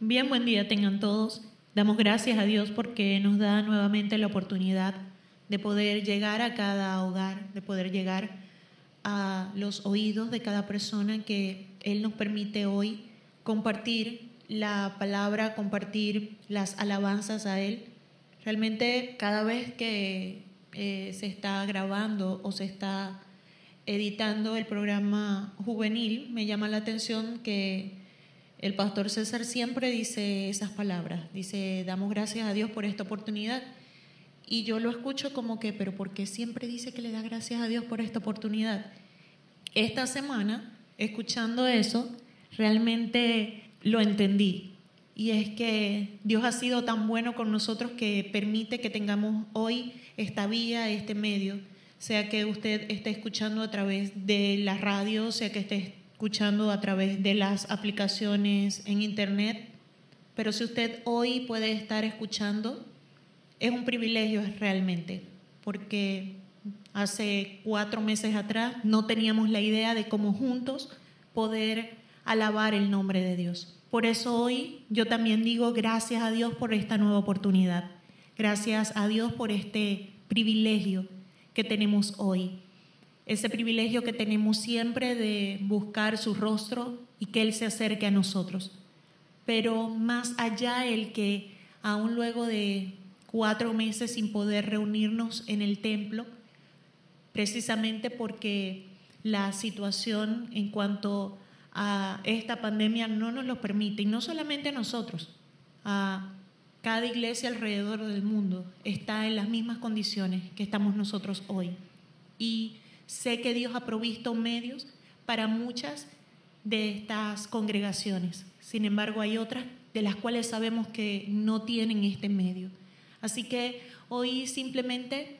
Bien, buen día tengan todos. Damos gracias a Dios porque nos da nuevamente la oportunidad de poder llegar a cada hogar, de poder llegar a los oídos de cada persona que Él nos permite hoy compartir la palabra, compartir las alabanzas a Él. Realmente cada vez que eh, se está grabando o se está editando el programa juvenil, me llama la atención que el pastor César siempre dice esas palabras, dice, damos gracias a Dios por esta oportunidad. Y yo lo escucho como que, pero ¿por qué siempre dice que le da gracias a Dios por esta oportunidad? Esta semana, escuchando eso, realmente lo entendí. Y es que Dios ha sido tan bueno con nosotros que permite que tengamos hoy esta vía, este medio, sea que usted esté escuchando a través de la radio, sea que esté escuchando a través de las aplicaciones en Internet, pero si usted hoy puede estar escuchando, es un privilegio realmente, porque hace cuatro meses atrás no teníamos la idea de cómo juntos poder alabar el nombre de Dios. Por eso hoy yo también digo gracias a Dios por esta nueva oportunidad, gracias a Dios por este privilegio que tenemos hoy ese privilegio que tenemos siempre de buscar su rostro y que Él se acerque a nosotros. Pero más allá el que aún luego de cuatro meses sin poder reunirnos en el templo, precisamente porque la situación en cuanto a esta pandemia no nos lo permite, y no solamente a nosotros, a cada iglesia alrededor del mundo está en las mismas condiciones que estamos nosotros hoy. Y Sé que Dios ha provisto medios para muchas de estas congregaciones. Sin embargo, hay otras de las cuales sabemos que no tienen este medio. Así que hoy simplemente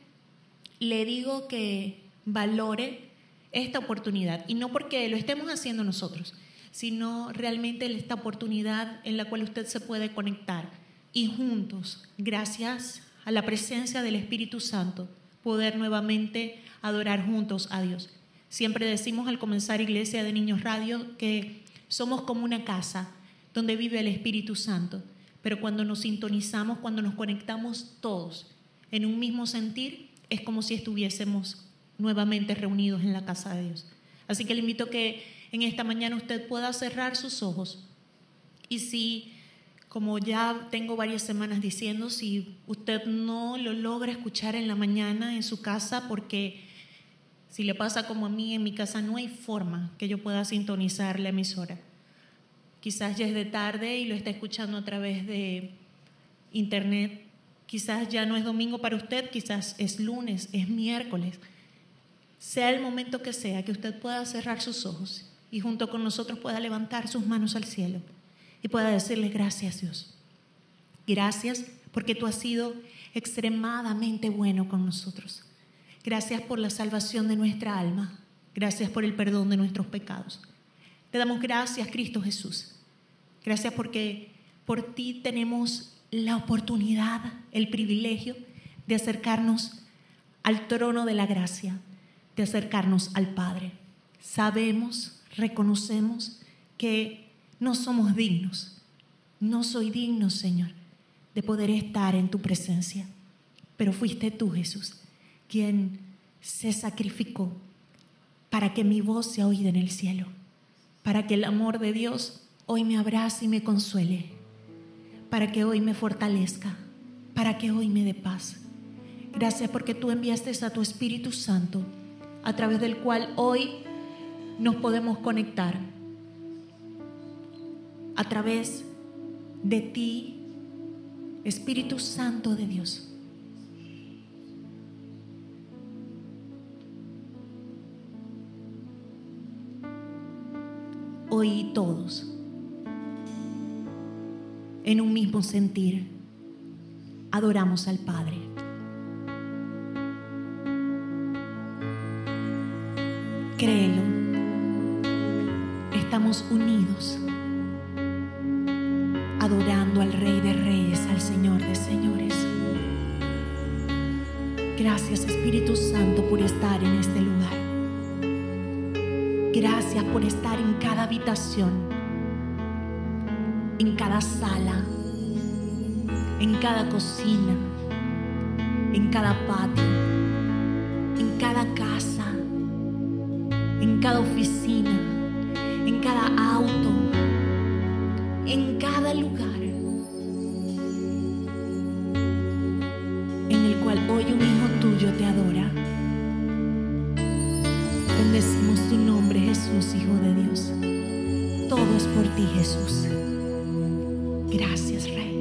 le digo que valore esta oportunidad. Y no porque lo estemos haciendo nosotros, sino realmente esta oportunidad en la cual usted se puede conectar y juntos, gracias a la presencia del Espíritu Santo, poder nuevamente adorar juntos a Dios. Siempre decimos al comenzar Iglesia de Niños Radio que somos como una casa donde vive el Espíritu Santo, pero cuando nos sintonizamos, cuando nos conectamos todos en un mismo sentir, es como si estuviésemos nuevamente reunidos en la casa de Dios. Así que le invito que en esta mañana usted pueda cerrar sus ojos y si, como ya tengo varias semanas diciendo, si usted no lo logra escuchar en la mañana en su casa porque si le pasa como a mí, en mi casa no hay forma que yo pueda sintonizar la emisora. Quizás ya es de tarde y lo está escuchando a través de internet. Quizás ya no es domingo para usted, quizás es lunes, es miércoles. Sea el momento que sea, que usted pueda cerrar sus ojos y junto con nosotros pueda levantar sus manos al cielo y pueda decirle gracias Dios. Gracias porque tú has sido extremadamente bueno con nosotros. Gracias por la salvación de nuestra alma. Gracias por el perdón de nuestros pecados. Te damos gracias, Cristo Jesús. Gracias porque por ti tenemos la oportunidad, el privilegio de acercarnos al trono de la gracia, de acercarnos al Padre. Sabemos, reconocemos que no somos dignos. No soy digno, Señor, de poder estar en tu presencia. Pero fuiste tú, Jesús, quien se sacrificó para que mi voz sea oída en el cielo, para que el amor de Dios hoy me abrace y me consuele, para que hoy me fortalezca, para que hoy me dé paz. Gracias porque tú enviaste a tu Espíritu Santo, a través del cual hoy nos podemos conectar. A través de ti, Espíritu Santo de Dios. hoy todos en un mismo sentir adoramos al Padre. Créelo, estamos unidos adorando al Rey de Reyes, al Señor de Señores. Gracias Espíritu Santo por estar en este lugar. Gracias por estar en cada habitación. en cada sala, en cada cocina, en cada patio, en cada casa, en cada oficina, en cada auto, en cada lugar en el cual hoy un hijo tuyo te adora. Bendecimos tu nombre, Jesús, Hijo de Dios. Todo es por ti, Jesús. Gracias, Rey.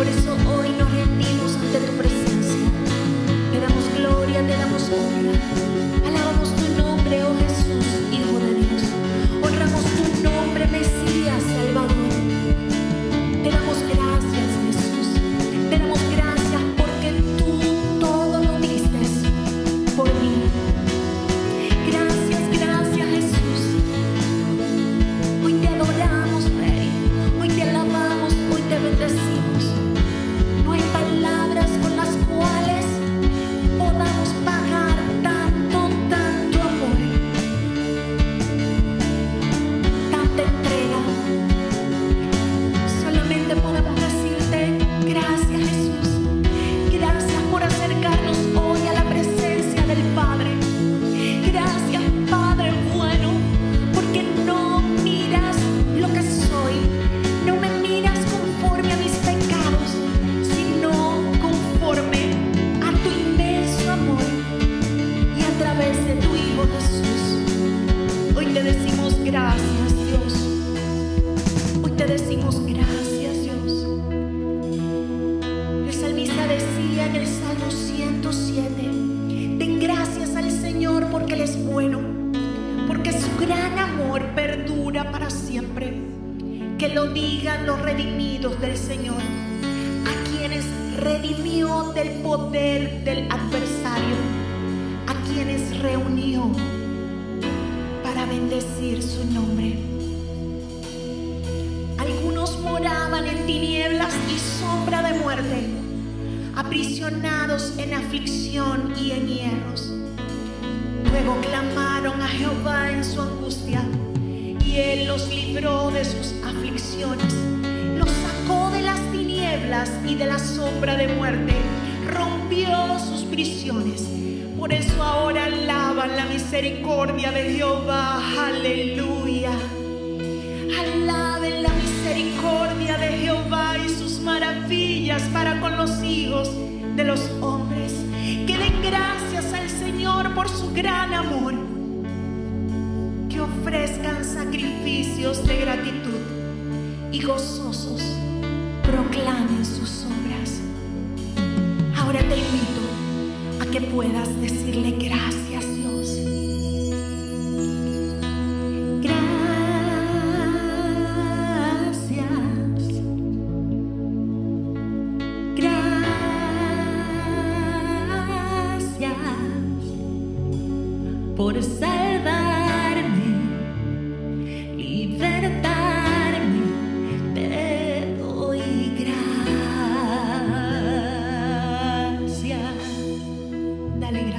Por eso hoy nos rendimos ante tu presencia. Te damos gloria, te damos honra.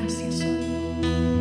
Dale gracias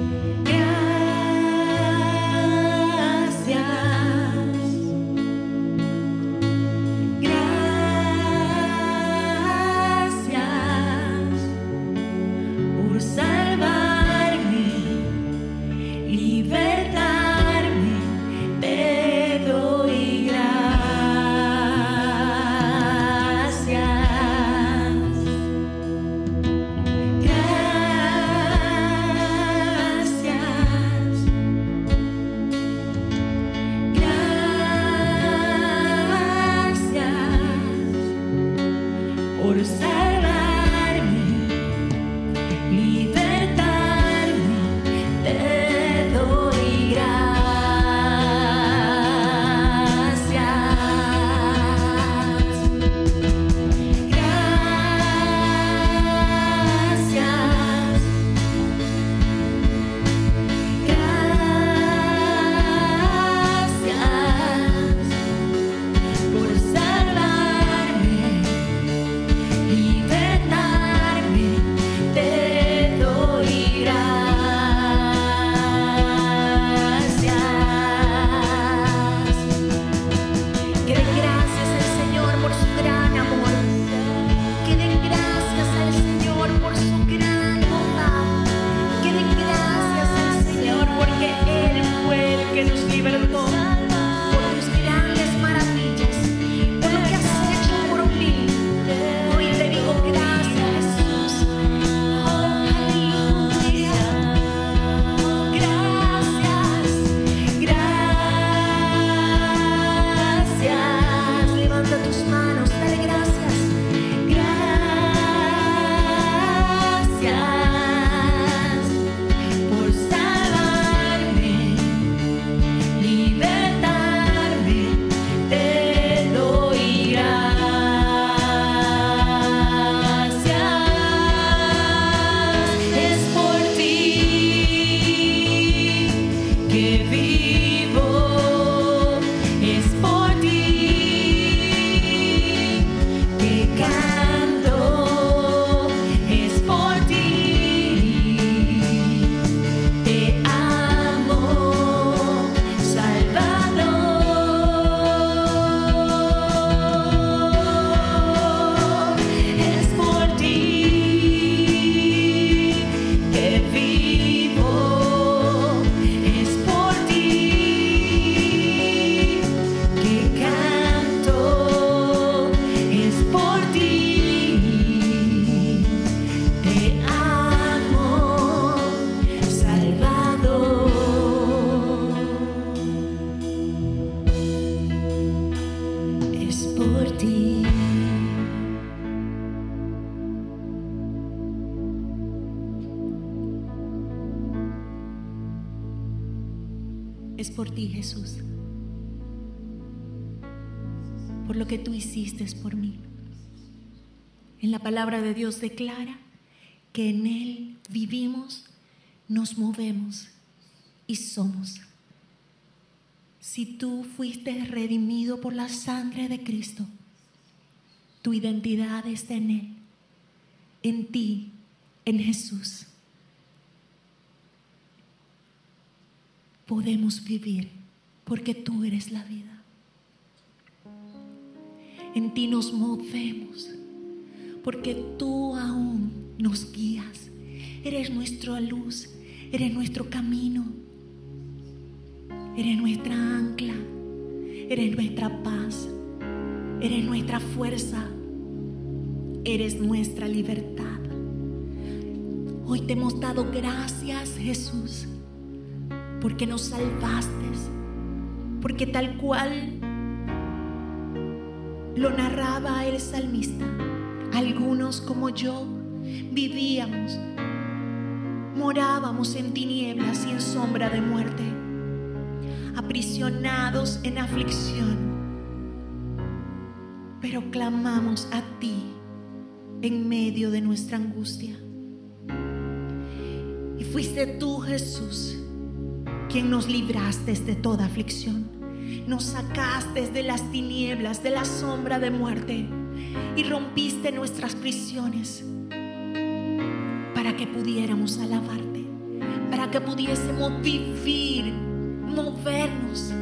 por ti. Es por ti, Jesús. Por lo que tú hiciste es por mí. En la palabra de Dios declara que en Él vivimos, nos movemos y somos. Si tú fuiste redimido por la sangre de Cristo, tu identidad está en Él, en ti, en Jesús. Podemos vivir porque tú eres la vida. En ti nos movemos porque tú aún nos guías. Eres nuestra luz, eres nuestro camino, eres nuestra ancla, eres nuestra paz, eres nuestra fuerza, eres nuestra libertad. Hoy te hemos dado gracias, Jesús, porque nos salvaste, porque tal cual lo narraba el salmista, algunos como yo vivíamos, morábamos en tinieblas y en sombra de muerte, aprisionados en aflicción, pero clamamos a ti en medio de nuestra angustia. Y fuiste tú, Jesús, quien nos libraste de toda aflicción. Nos sacaste de las tinieblas, de la sombra de muerte y rompiste nuestras prisiones para que pudiéramos alabarte, para que pudiésemos vivir, movernos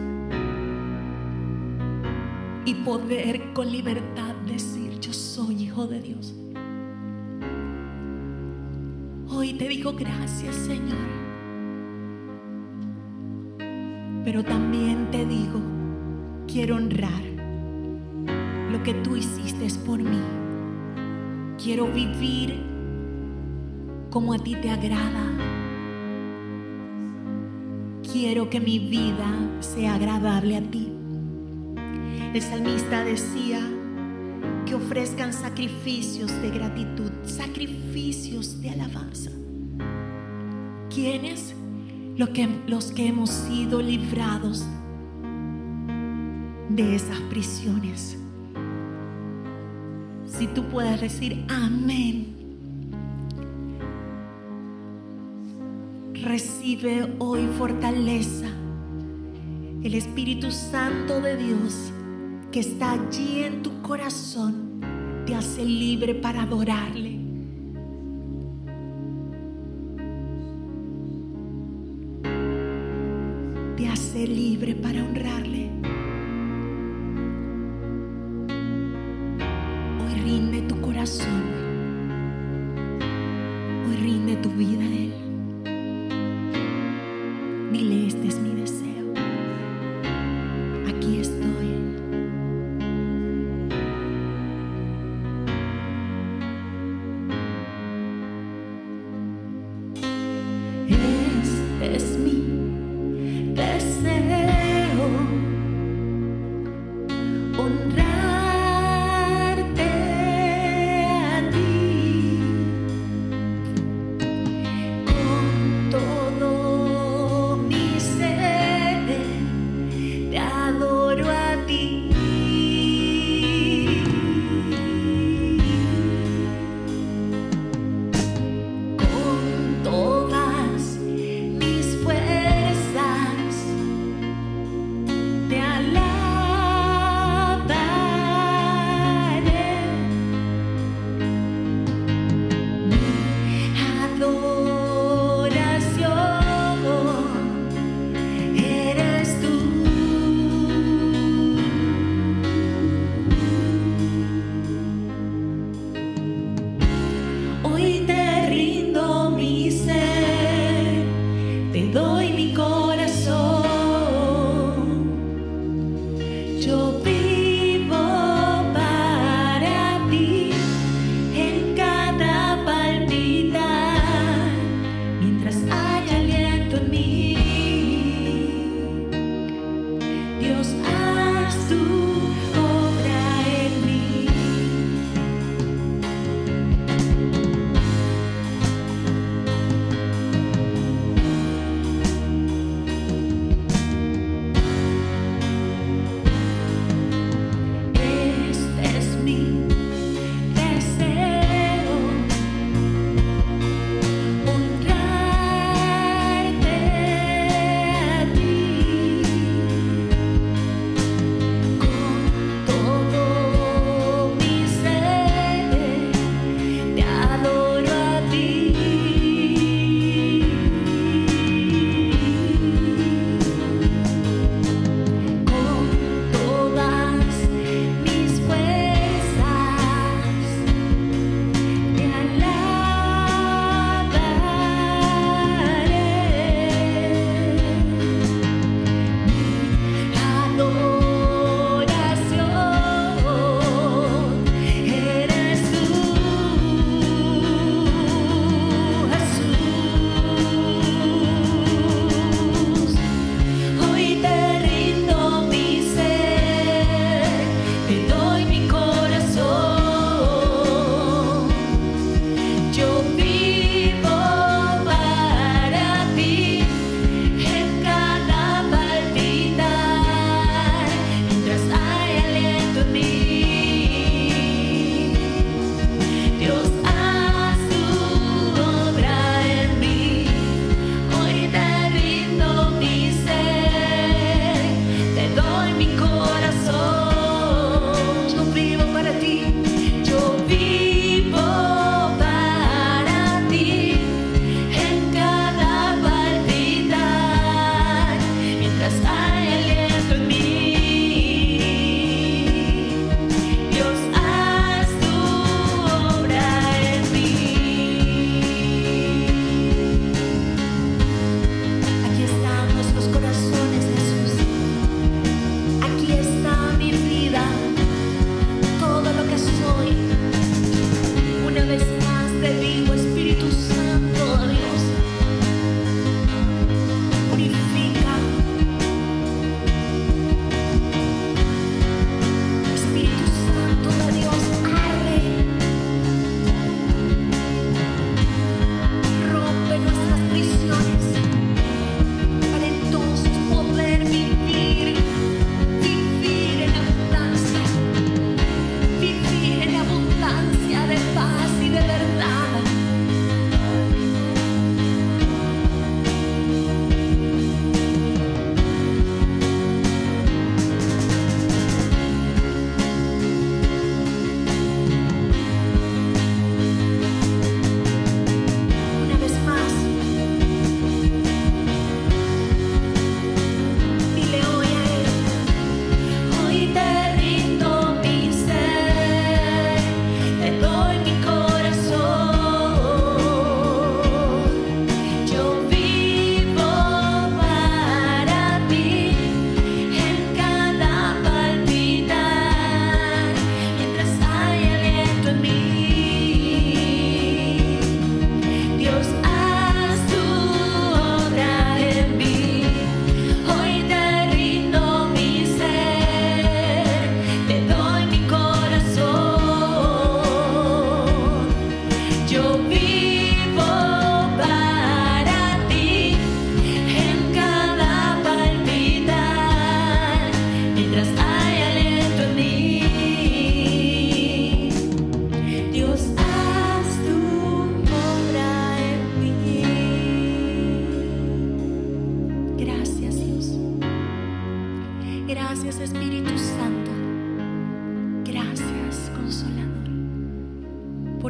y poder con libertad decir, yo soy hijo de Dios. Hoy te digo gracias, Señor. Pero también te digo, quiero honrar lo que tú hiciste por mí. Quiero vivir como a ti te agrada. Quiero que mi vida sea agradable a ti. El salmista decía que ofrezcan sacrificios de gratitud, sacrificios de alabanza. ¿Quiénes? Los que, los que hemos sido librados de esas prisiones. Si tú puedes decir amén. Recibe hoy fortaleza. El Espíritu Santo de Dios que está allí en tu corazón te hace libre para adorarle. Te hace libre para honrarle. Hoy rinde tu corazón. Hoy rinde tu vida a Él.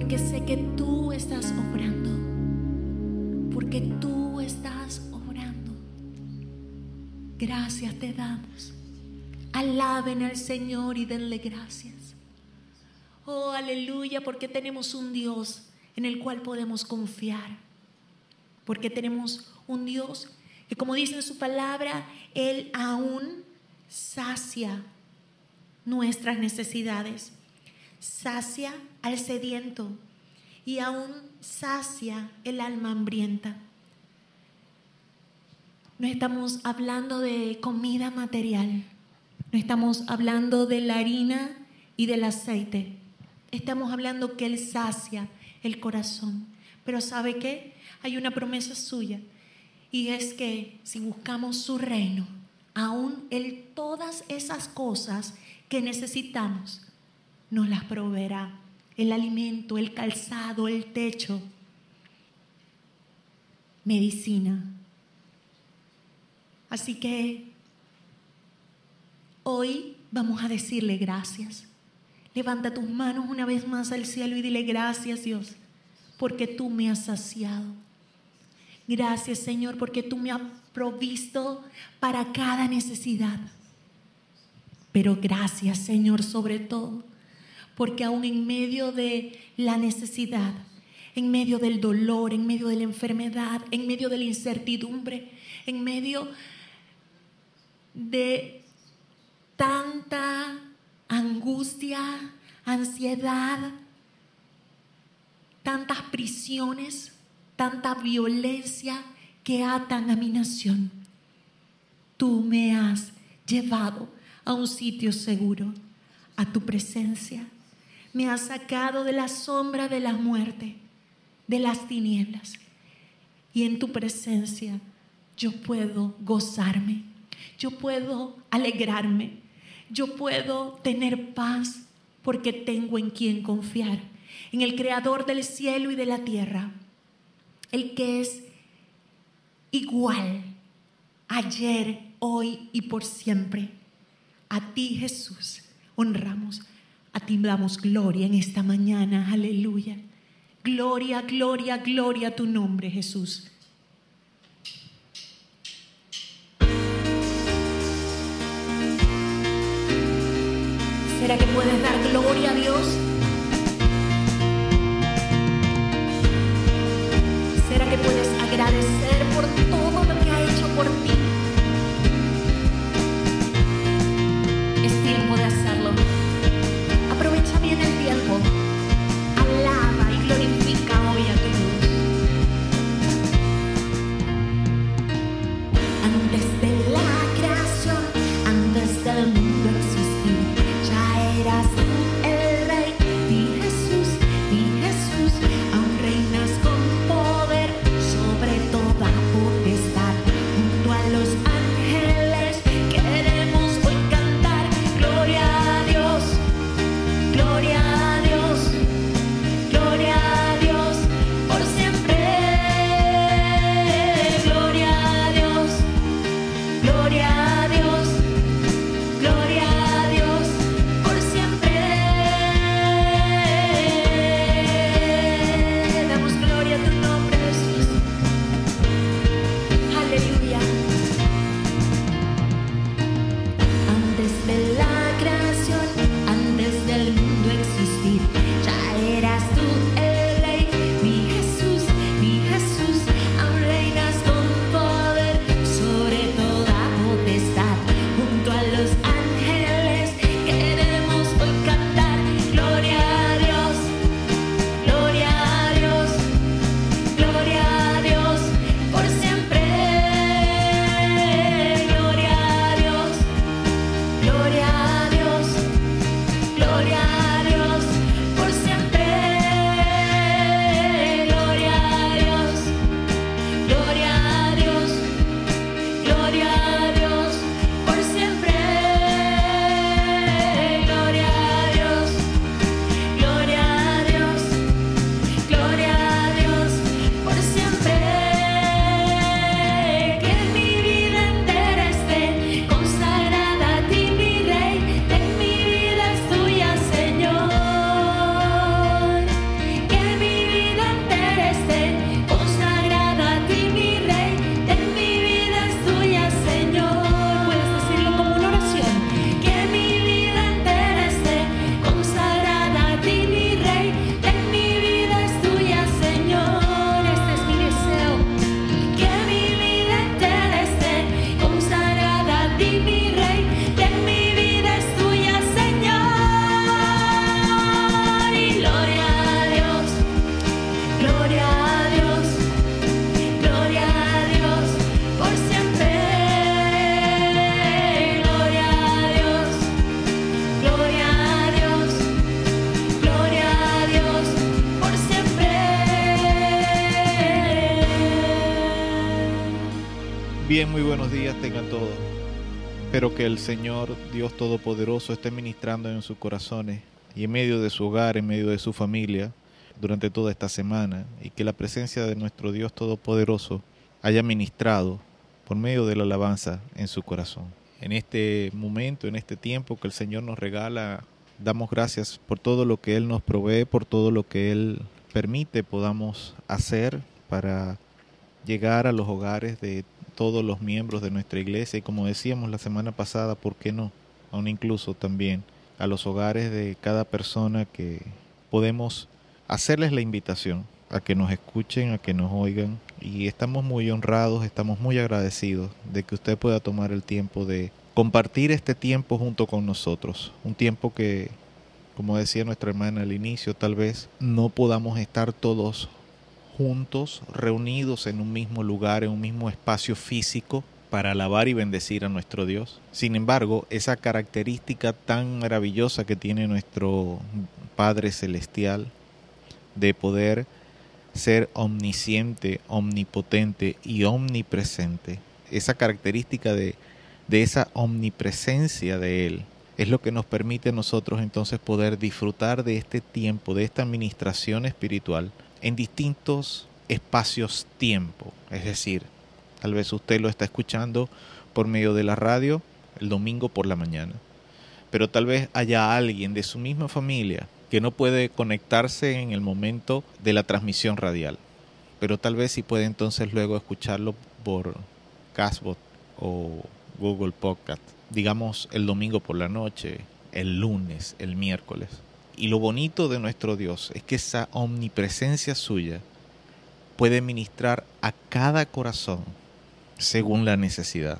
Porque sé que tú estás obrando, porque tú estás obrando. Gracias te damos. Alaben al Señor y denle gracias. Oh, aleluya, porque tenemos un Dios en el cual podemos confiar. Porque tenemos un Dios que, como dice en su palabra, Él aún sacia nuestras necesidades, sacia al sediento y aún sacia el alma hambrienta. No estamos hablando de comida material, no estamos hablando de la harina y del aceite. Estamos hablando que Él sacia el corazón. Pero ¿sabe qué? Hay una promesa suya y es que si buscamos su reino, aún Él todas esas cosas que necesitamos, nos las proveerá. El alimento, el calzado, el techo, medicina. Así que hoy vamos a decirle gracias. Levanta tus manos una vez más al cielo y dile gracias Dios, porque tú me has saciado. Gracias Señor, porque tú me has provisto para cada necesidad. Pero gracias Señor sobre todo, porque aún en medio de la necesidad, en medio del dolor, en medio de la enfermedad, en medio de la incertidumbre, en medio de tanta angustia, ansiedad, tantas prisiones, tanta violencia que atan a mi nación. Tú me has llevado a un sitio seguro, a tu presencia. Me has sacado de la sombra de la muerte, de las tinieblas. Y en tu presencia yo puedo gozarme, yo puedo alegrarme, yo puedo tener paz porque tengo en quien confiar, en el creador del cielo y de la tierra, el que es igual ayer, hoy y por siempre. A ti Jesús honramos, a ti damos gloria en esta mañana, aleluya. Gloria, gloria, gloria a tu nombre Jesús. ¿Será que puedes dar gloria a Dios? ¿Será que puedes agradecer por todo lo que ha hecho por ti? Es tiempo de hacerlo. Que el Señor Dios Todopoderoso esté ministrando en sus corazones y en medio de su hogar, en medio de su familia, durante toda esta semana, y que la presencia de nuestro Dios Todopoderoso haya ministrado por medio de la alabanza en su corazón. En este momento, en este tiempo que el Señor nos regala, damos gracias por todo lo que Él nos provee, por todo lo que Él permite podamos hacer para llegar a los hogares de todos los miembros de nuestra iglesia y como decíamos la semana pasada, ¿por qué no? Aún incluso también a los hogares de cada persona que podemos hacerles la invitación a que nos escuchen, a que nos oigan y estamos muy honrados, estamos muy agradecidos de que usted pueda tomar el tiempo de compartir este tiempo junto con nosotros, un tiempo que como decía nuestra hermana al inicio, tal vez no podamos estar todos juntos, reunidos en un mismo lugar, en un mismo espacio físico, para alabar y bendecir a nuestro Dios. Sin embargo, esa característica tan maravillosa que tiene nuestro Padre Celestial de poder ser omnisciente, omnipotente y omnipresente, esa característica de, de esa omnipresencia de Él, es lo que nos permite a nosotros entonces poder disfrutar de este tiempo, de esta administración espiritual en distintos espacios-tiempo. Es decir, tal vez usted lo está escuchando por medio de la radio el domingo por la mañana, pero tal vez haya alguien de su misma familia que no puede conectarse en el momento de la transmisión radial, pero tal vez sí puede entonces luego escucharlo por Casbot o Google Podcast digamos, el domingo por la noche, el lunes, el miércoles. Y lo bonito de nuestro Dios es que esa omnipresencia suya puede ministrar a cada corazón según la necesidad.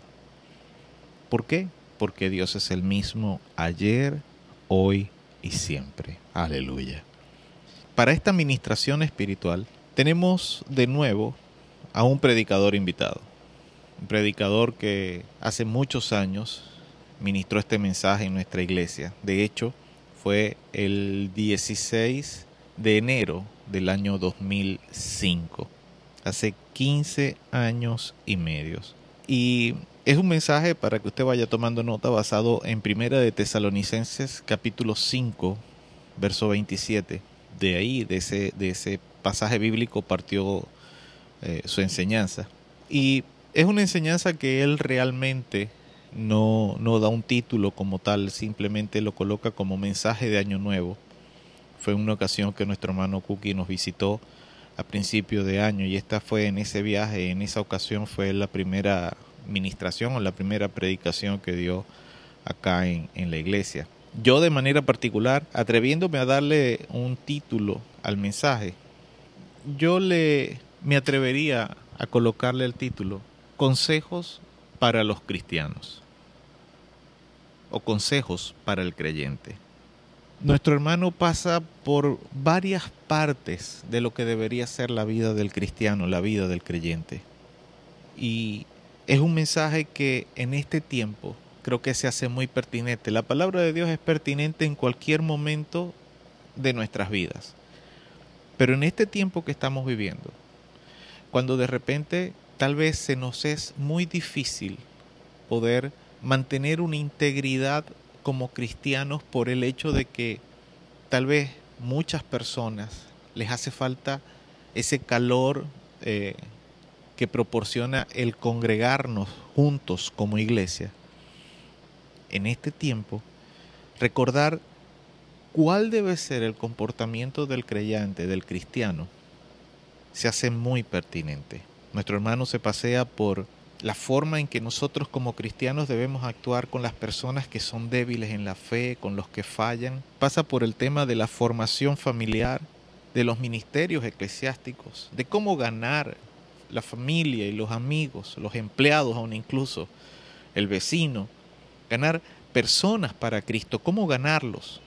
¿Por qué? Porque Dios es el mismo ayer, hoy y siempre. Aleluya. Para esta ministración espiritual tenemos de nuevo a un predicador invitado. Un predicador que hace muchos años ministró este mensaje en nuestra iglesia. De hecho, fue el 16 de enero del año 2005, hace 15 años y medios. Y es un mensaje para que usted vaya tomando nota basado en Primera de Tesalonicenses capítulo 5, verso 27. De ahí, de ese, de ese pasaje bíblico partió eh, su enseñanza. Y es una enseñanza que él realmente no, no da un título como tal, simplemente lo coloca como mensaje de Año Nuevo. Fue una ocasión que nuestro hermano Cookie nos visitó a principio de año y esta fue en ese viaje, en esa ocasión fue la primera ministración o la primera predicación que dio acá en, en la iglesia. Yo de manera particular, atreviéndome a darle un título al mensaje, yo le me atrevería a colocarle el título Consejos para los cristianos o consejos para el creyente. Nuestro hermano pasa por varias partes de lo que debería ser la vida del cristiano, la vida del creyente. Y es un mensaje que en este tiempo creo que se hace muy pertinente. La palabra de Dios es pertinente en cualquier momento de nuestras vidas. Pero en este tiempo que estamos viviendo, cuando de repente tal vez se nos es muy difícil poder mantener una integridad como cristianos por el hecho de que tal vez muchas personas les hace falta ese calor eh, que proporciona el congregarnos juntos como iglesia. En este tiempo, recordar cuál debe ser el comportamiento del creyente, del cristiano, se hace muy pertinente. Nuestro hermano se pasea por la forma en que nosotros como cristianos debemos actuar con las personas que son débiles en la fe, con los que fallan. Pasa por el tema de la formación familiar, de los ministerios eclesiásticos, de cómo ganar la familia y los amigos, los empleados aún incluso, el vecino, ganar personas para Cristo, cómo ganarlos.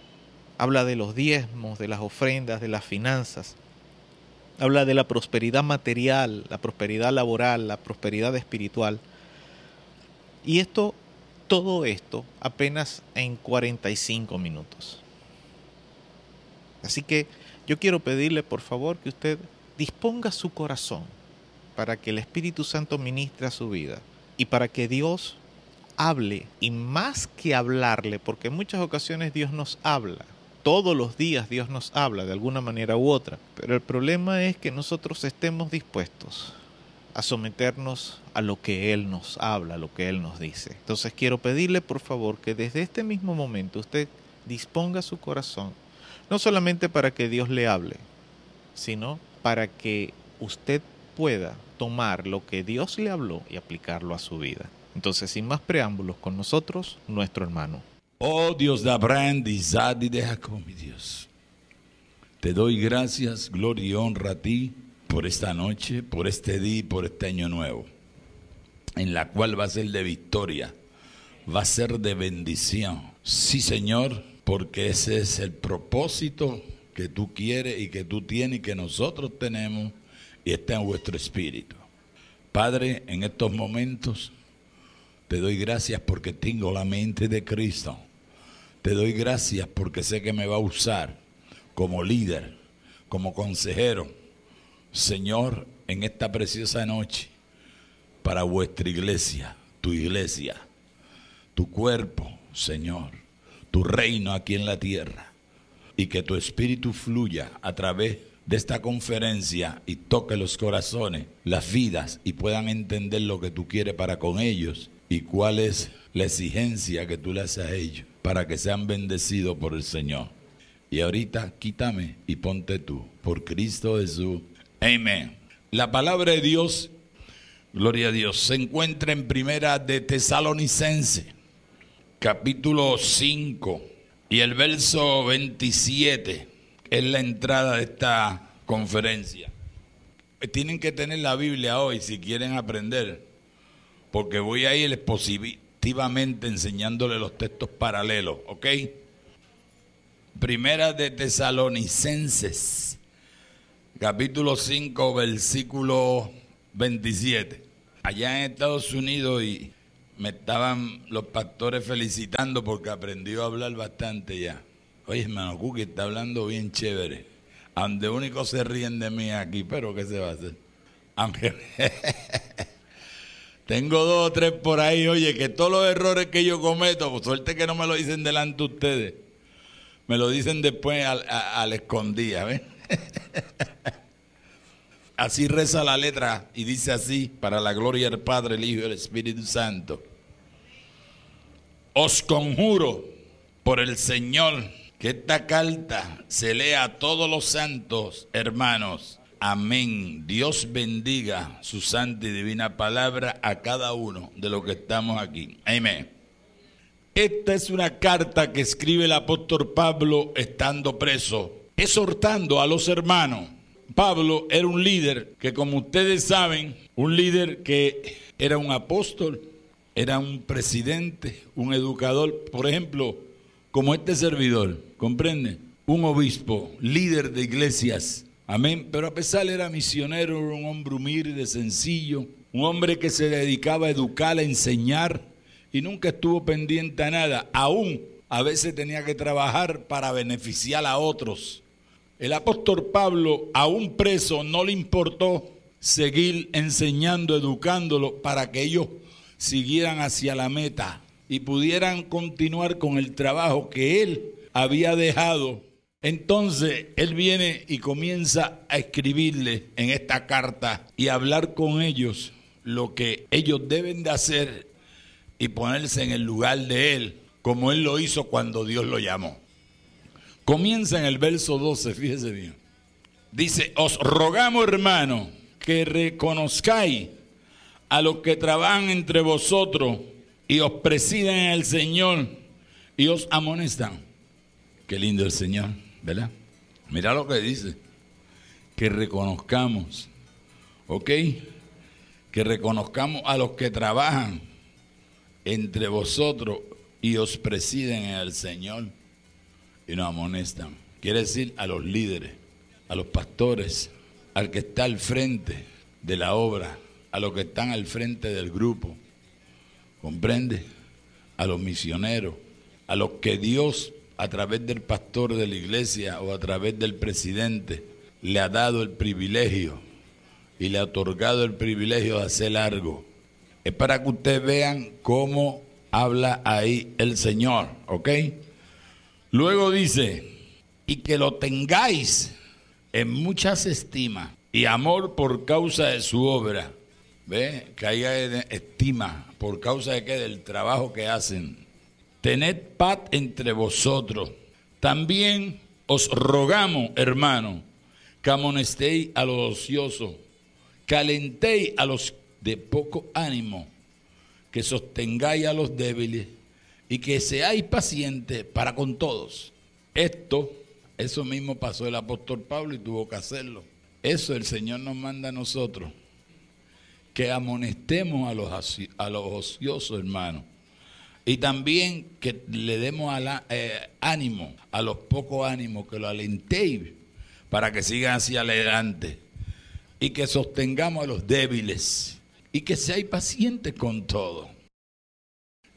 Habla de los diezmos, de las ofrendas, de las finanzas habla de la prosperidad material, la prosperidad laboral, la prosperidad espiritual. Y esto, todo esto, apenas en 45 minutos. Así que yo quiero pedirle, por favor, que usted disponga su corazón para que el Espíritu Santo ministre a su vida y para que Dios hable y más que hablarle, porque en muchas ocasiones Dios nos habla, todos los días Dios nos habla de alguna manera u otra, pero el problema es que nosotros estemos dispuestos a someternos a lo que Él nos habla, a lo que Él nos dice. Entonces quiero pedirle por favor que desde este mismo momento usted disponga su corazón, no solamente para que Dios le hable, sino para que usted pueda tomar lo que Dios le habló y aplicarlo a su vida. Entonces, sin más preámbulos, con nosotros, nuestro hermano. Oh Dios de Abraham, de Isaac y de Jacob, mi Dios. Te doy gracias, gloria y honra a ti por esta noche, por este día y por este año nuevo, en la cual va a ser de victoria, va a ser de bendición. Sí, Señor, porque ese es el propósito que tú quieres y que tú tienes y que nosotros tenemos y está en vuestro espíritu. Padre, en estos momentos te doy gracias porque tengo la mente de Cristo. Te doy gracias porque sé que me va a usar como líder, como consejero, Señor, en esta preciosa noche, para vuestra iglesia, tu iglesia, tu cuerpo, Señor, tu reino aquí en la tierra, y que tu espíritu fluya a través de esta conferencia y toque los corazones, las vidas, y puedan entender lo que tú quieres para con ellos y cuál es la exigencia que tú le haces a ellos para que sean bendecidos por el Señor. Y ahorita quítame y ponte tú, por Cristo Jesús. Amén. La palabra de Dios, gloria a Dios, se encuentra en primera de Tesalonicense, capítulo 5 y el verso 27 es la entrada de esta conferencia. Tienen que tener la Biblia hoy si quieren aprender porque voy a ir expositivamente enseñándole los textos paralelos, ¿ok? Primera de Tesalonicenses, capítulo 5, versículo 27. Allá en Estados Unidos y me estaban los pastores felicitando porque aprendió a hablar bastante ya. Oye, hermano Cookie está hablando bien chévere. Donde único se ríen de mí aquí, pero ¿qué se va a hacer? Aunque Tengo dos o tres por ahí, oye, que todos los errores que yo cometo, por suerte que no me lo dicen delante de ustedes, me lo dicen después al, escondida, ¿ven? así reza la letra y dice así, para la gloria del Padre, el Hijo y el Espíritu Santo. Os conjuro por el Señor que esta carta se lea a todos los santos hermanos Amén. Dios bendiga su santa y divina palabra a cada uno de los que estamos aquí. Amén. Esta es una carta que escribe el apóstol Pablo estando preso, exhortando a los hermanos. Pablo era un líder que, como ustedes saben, un líder que era un apóstol, era un presidente, un educador, por ejemplo, como este servidor, ¿comprende? Un obispo, líder de iglesias, Amén. Pero a pesar era misionero, era un hombre humilde, sencillo, un hombre que se dedicaba a educar, a enseñar y nunca estuvo pendiente a nada. Aún a veces tenía que trabajar para beneficiar a otros. El apóstol Pablo, aún preso, no le importó seguir enseñando, educándolo para que ellos siguieran hacia la meta y pudieran continuar con el trabajo que él había dejado entonces él viene y comienza a escribirle en esta carta y hablar con ellos lo que ellos deben de hacer y ponerse en el lugar de él, como él lo hizo cuando Dios lo llamó. Comienza en el verso 12, fíjese bien. Dice, os rogamos hermano que reconozcáis a los que trabajan entre vosotros y os presiden en el Señor y os amonestan. Qué lindo el Señor. ¿Verdad? Mira lo que dice, que reconozcamos, ¿ok? Que reconozcamos a los que trabajan entre vosotros y os presiden en el Señor y nos amonestan. Quiere decir a los líderes, a los pastores, al que está al frente de la obra, a los que están al frente del grupo. ¿Comprende? A los misioneros, a los que Dios a través del pastor de la iglesia o a través del presidente, le ha dado el privilegio y le ha otorgado el privilegio de hacer algo Es para que ustedes vean cómo habla ahí el Señor, ¿ok? Luego dice, y que lo tengáis en muchas estimas y amor por causa de su obra. ¿Ve? Que haya estima por causa de qué? Del trabajo que hacen. Tened paz entre vosotros. También os rogamos, hermano, que amonestéis a los ociosos, que alentéis a los de poco ánimo, que sostengáis a los débiles y que seáis pacientes para con todos. Esto, eso mismo pasó el apóstol Pablo y tuvo que hacerlo. Eso el Señor nos manda a nosotros. Que amonestemos a los, a los ociosos, hermanos. Y también que le demos eh, ánimo a los pocos ánimos, que lo alentéis para que sigan hacia adelante. Y que sostengamos a los débiles. Y que seáis pacientes con todo.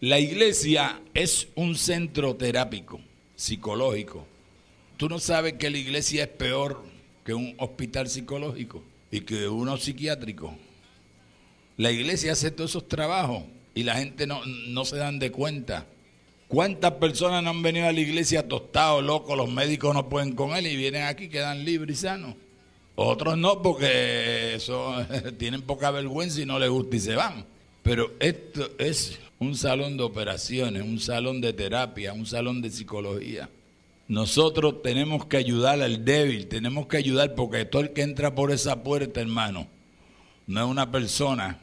La iglesia es un centro terápico, psicológico. Tú no sabes que la iglesia es peor que un hospital psicológico y que uno psiquiátrico. La iglesia hace todos esos trabajos y la gente no, no se dan de cuenta. ¿Cuántas personas no han venido a la iglesia tostados, locos, los médicos no pueden con él y vienen aquí, quedan libres y sanos? Otros no, porque eso, tienen poca vergüenza y no les gusta y se van. Pero esto es un salón de operaciones, un salón de terapia, un salón de psicología. Nosotros tenemos que ayudar al débil, tenemos que ayudar porque todo el que entra por esa puerta, hermano, no es una persona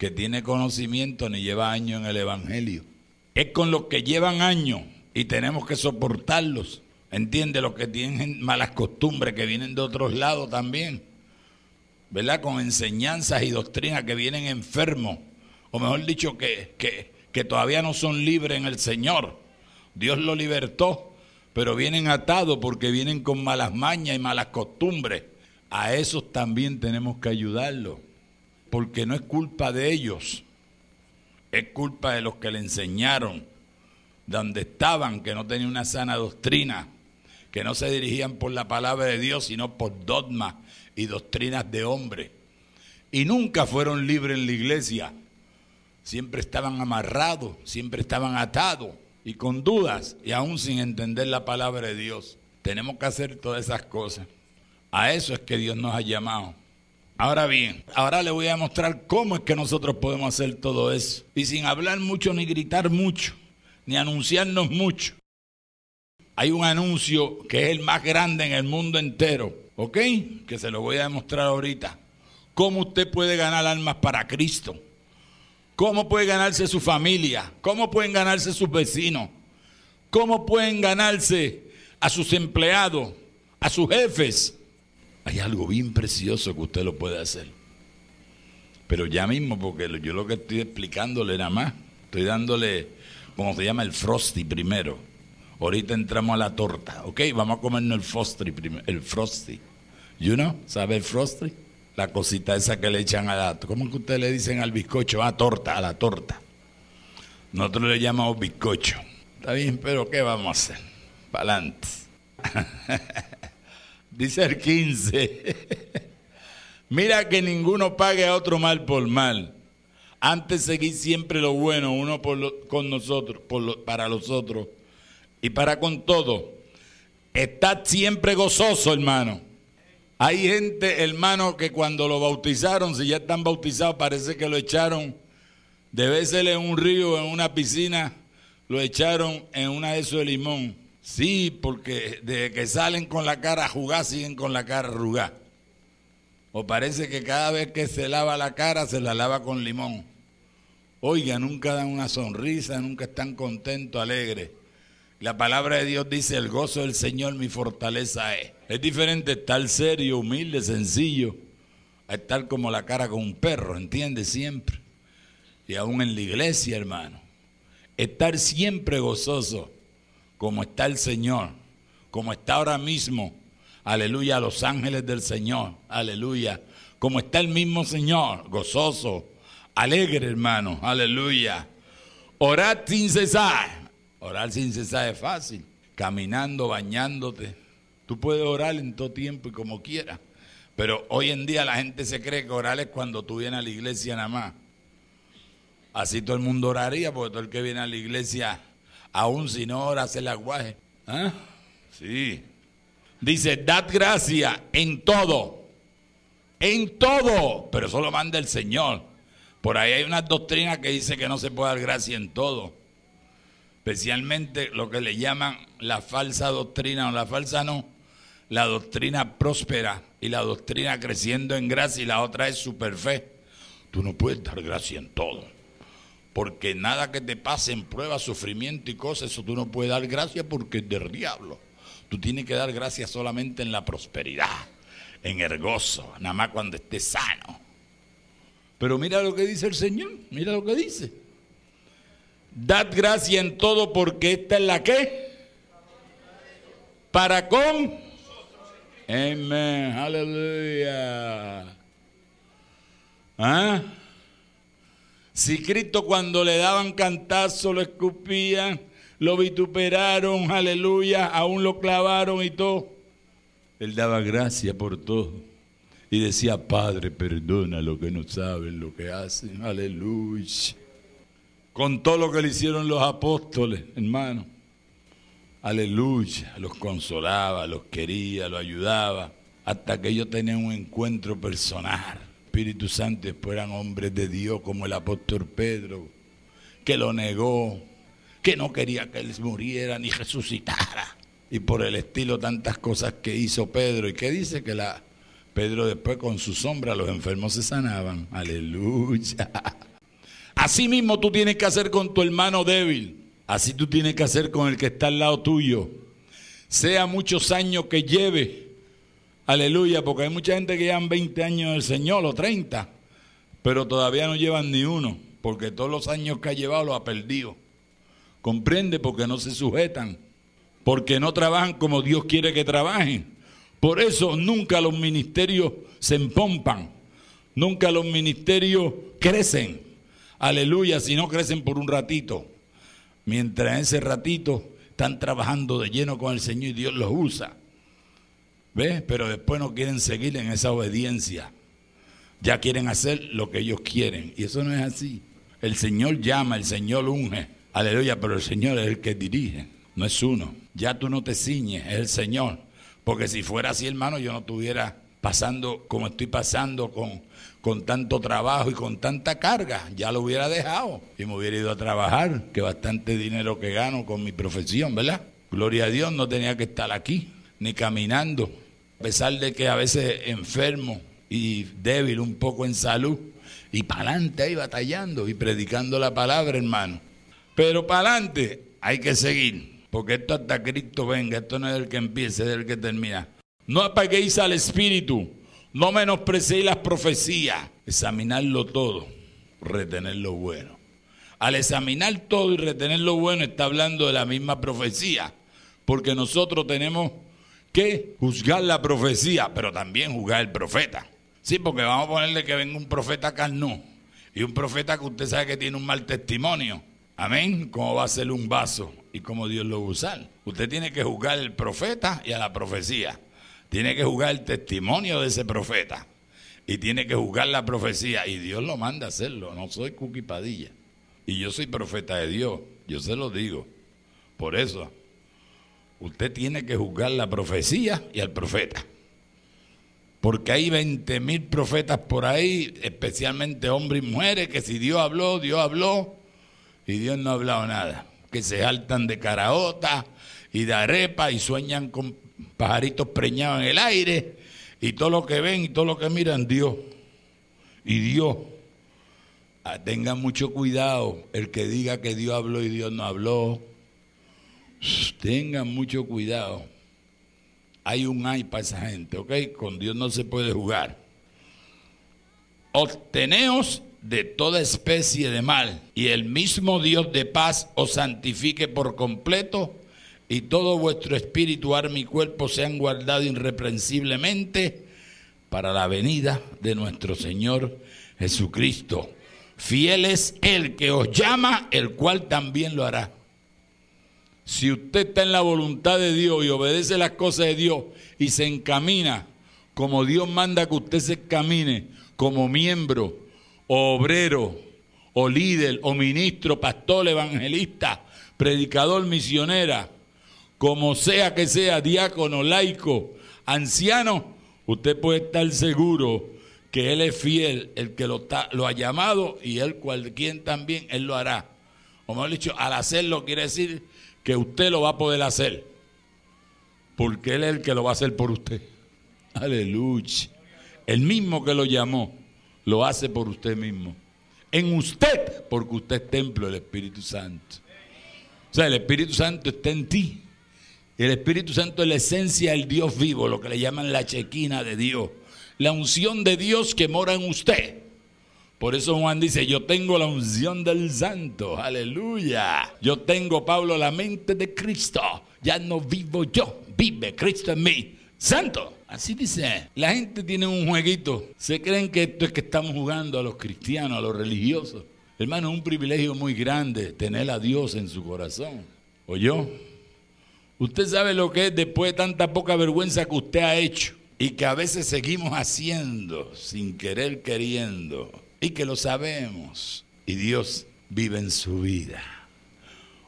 que tiene conocimiento ni lleva años en el Evangelio. Es con los que llevan años y tenemos que soportarlos. Entiende, los que tienen malas costumbres, que vienen de otros lados también, ¿verdad? Con enseñanzas y doctrinas que vienen enfermos, o mejor dicho, que, que, que todavía no son libres en el Señor. Dios lo libertó pero vienen atados porque vienen con malas mañas y malas costumbres. A esos también tenemos que ayudarlos, porque no es culpa de ellos, es culpa de los que le enseñaron, donde estaban, que no tenían una sana doctrina, que no se dirigían por la palabra de Dios, sino por dogmas y doctrinas de hombre. Y nunca fueron libres en la iglesia, siempre estaban amarrados, siempre estaban atados y con dudas y aún sin entender la palabra de Dios. Tenemos que hacer todas esas cosas. A eso es que Dios nos ha llamado. Ahora bien, ahora le voy a mostrar cómo es que nosotros podemos hacer todo eso. Y sin hablar mucho, ni gritar mucho, ni anunciarnos mucho. Hay un anuncio que es el más grande en el mundo entero, ¿ok? Que se lo voy a demostrar ahorita. ¿Cómo usted puede ganar almas para Cristo? ¿Cómo puede ganarse su familia? ¿Cómo pueden ganarse sus vecinos? ¿Cómo pueden ganarse a sus empleados, a sus jefes? Hay algo bien precioso que usted lo puede hacer. Pero ya mismo, porque yo lo que estoy explicándole nada más, estoy dándole, como se llama, el frosty primero. Ahorita entramos a la torta, ¿ok? Vamos a comernos el frosty primero, el frosty. You know, ¿sabe el frosty? la cosita esa que le echan a la... ¿Cómo que ustedes le dicen al bizcocho? Ah, torta, a la torta. Nosotros le llamamos bizcocho. Está bien, pero ¿qué vamos a hacer? Para adelante. Dice el 15. Mira que ninguno pague a otro mal por mal. Antes seguir siempre lo bueno, uno por con nosotros, para los otros y para con todo. Estad siempre gozoso, hermano hay gente, hermano, que cuando lo bautizaron, si ya están bautizados, parece que lo echaron, debe ser en un río, en una piscina, lo echaron en una de esos de limón. Sí, porque desde que salen con la cara a jugar, siguen con la cara arrugada. O parece que cada vez que se lava la cara, se la lava con limón. Oiga, nunca dan una sonrisa, nunca están contentos, alegres. La palabra de Dios dice, el gozo del Señor mi fortaleza es. Es diferente estar serio, humilde, sencillo, a estar como la cara con un perro, ¿entiende? Siempre. Y aún en la iglesia, hermano. Estar siempre gozoso, como está el Señor, como está ahora mismo. Aleluya, a los ángeles del Señor. Aleluya. Como está el mismo Señor, gozoso, alegre, hermano. Aleluya. Orad sin cesar Orar sin cesar es fácil. Caminando, bañándote. Tú puedes orar en todo tiempo y como quieras. Pero hoy en día la gente se cree que orar es cuando tú vienes a la iglesia nada más. Así todo el mundo oraría, porque todo el que viene a la iglesia, aún si no ora, hace el aguaje. ¿Ah? Sí. Dice, dad gracia en todo. En todo. Pero eso lo manda el Señor. Por ahí hay una doctrina que dice que no se puede dar gracia en todo. Especialmente lo que le llaman la falsa doctrina o la falsa no. La doctrina próspera y la doctrina creciendo en gracia y la otra es super fe. Tú no puedes dar gracia en todo. Porque nada que te pase en prueba, sufrimiento y cosas, eso tú no puedes dar gracia porque es del diablo. Tú tienes que dar gracia solamente en la prosperidad, en el gozo, nada más cuando estés sano. Pero mira lo que dice el Señor, mira lo que dice. Dad gracia en todo porque esta es la que. Para con. Amén, aleluya. ¿Ah? Si Cristo cuando le daban cantazo lo escupían, lo vituperaron, aleluya, aún lo clavaron y todo. Él daba gracia por todo. Y decía, Padre, perdona lo que no saben, lo que hacen, aleluya. Con todo lo que le hicieron los apóstoles, hermano. Aleluya, los consolaba, los quería, los ayudaba, hasta que ellos tenían un encuentro personal. Espíritu Santo, después eran hombres de Dios como el apóstol Pedro, que lo negó, que no quería que él muriera ni resucitara. Y por el estilo tantas cosas que hizo Pedro y que dice que la Pedro después con su sombra los enfermos se sanaban. Aleluya. Así mismo tú tienes que hacer con tu hermano débil. Así tú tienes que hacer con el que está al lado tuyo. Sea muchos años que lleve. Aleluya, porque hay mucha gente que llevan 20 años del Señor o 30, pero todavía no llevan ni uno, porque todos los años que ha llevado los ha perdido. Comprende porque no se sujetan, porque no trabajan como Dios quiere que trabajen. Por eso nunca los ministerios se empompan, nunca los ministerios crecen. Aleluya, si no crecen por un ratito. Mientras en ese ratito están trabajando de lleno con el Señor y Dios los usa. ¿Ves? Pero después no quieren seguir en esa obediencia. Ya quieren hacer lo que ellos quieren. Y eso no es así. El Señor llama, el Señor unge. Aleluya, pero el Señor es el que dirige, no es uno. Ya tú no te ciñes, es el Señor. Porque si fuera así, hermano, yo no estuviera pasando como estoy pasando con, con tanto trabajo y con tanta carga. Ya lo hubiera dejado y me hubiera ido a trabajar, que bastante dinero que gano con mi profesión, ¿verdad? Gloria a Dios, no tenía que estar aquí, ni caminando. A pesar de que a veces enfermo y débil un poco en salud, y para adelante ahí batallando y predicando la palabra, hermano. Pero para adelante hay que seguir, porque esto hasta Cristo venga, esto no es el que empiece, es el que termina. No apaguéis al Espíritu, no menosprecéis las profecías, examinarlo todo, retener lo bueno. Al examinar todo y retener lo bueno está hablando de la misma profecía, porque nosotros tenemos que juzgar la profecía, pero también juzgar el profeta. Sí, porque vamos a ponerle que venga un profeta carnú y un profeta que usted sabe que tiene un mal testimonio. Amén. ¿Cómo va a ser un vaso y cómo Dios lo va a usar? Usted tiene que juzgar al profeta y a la profecía. Tiene que juzgar el testimonio de ese profeta. Y tiene que juzgar la profecía. Y Dios lo manda a hacerlo. No soy cuquipadilla. Y yo soy profeta de Dios. Yo se lo digo. Por eso, usted tiene que juzgar la profecía y al profeta. Porque hay 20 mil profetas por ahí, especialmente hombres y mujeres, que si Dios habló, Dios habló, y Dios no ha hablado nada. Que se saltan de caraota y de arepa y sueñan con pajaritos preñados en el aire, y todo lo que ven y todo lo que miran, Dios. Y Dios. Ah, tengan mucho cuidado el que diga que Dios habló y Dios no habló. Tengan mucho cuidado hay un ay para esa gente, ¿ok? Con Dios no se puede jugar. Obteneos de toda especie de mal, y el mismo Dios de paz os santifique por completo, y todo vuestro espíritu, arma y cuerpo sean guardados irreprensiblemente para la venida de nuestro Señor Jesucristo. Fiel es el que os llama, el cual también lo hará. Si usted está en la voluntad de Dios y obedece las cosas de Dios y se encamina como Dios manda que usted se encamine como miembro, obrero o líder, o ministro, pastor, evangelista, predicador, misionera, como sea que sea, diácono, laico, anciano, usted puede estar seguro que Él es fiel, el que lo, ha llamado y Él cualquier también, Él lo hará. Como he dicho, al hacerlo quiere decir que usted lo va a poder hacer, porque Él es el que lo va a hacer por usted. Aleluya. El mismo que lo llamó, lo hace por usted mismo. En usted, porque usted es templo del Espíritu Santo. O sea, el Espíritu Santo está en ti. El Espíritu Santo es la esencia del Dios vivo, lo que le llaman la chequina de Dios. La unción de Dios que mora en usted. Por eso Juan dice, yo tengo la unción del santo, aleluya. Yo tengo, Pablo, la mente de Cristo. Ya no vivo yo, vive Cristo en mí. Santo. Así dice. La gente tiene un jueguito. Se creen que esto es que estamos jugando a los cristianos, a los religiosos. Hermano, es un privilegio muy grande tener a Dios en su corazón. ¿O yo? Usted sabe lo que es después de tanta poca vergüenza que usted ha hecho y que a veces seguimos haciendo sin querer queriendo y que lo sabemos y Dios vive en su vida.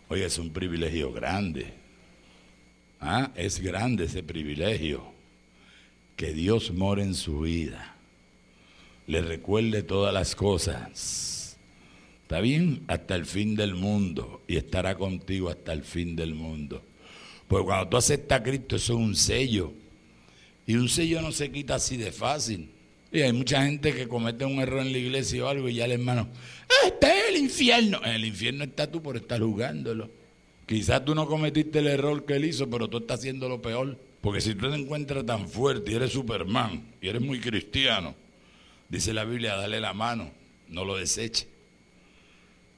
Hoy es un privilegio grande. ¿Ah? Es grande ese privilegio que Dios more en su vida. Le recuerde todas las cosas. ¿Está bien? Hasta el fin del mundo y estará contigo hasta el fin del mundo. Porque cuando tú aceptas a Cristo, eso es un sello. Y un sello no se quita así de fácil. Y hay mucha gente que comete un error en la iglesia o algo y ya el hermano, este es el infierno. En el infierno está tú por estar jugándolo. Quizás tú no cometiste el error que él hizo, pero tú estás haciendo lo peor. Porque si tú te encuentras tan fuerte y eres Superman y eres muy cristiano, dice la Biblia, dale la mano, no lo deseche.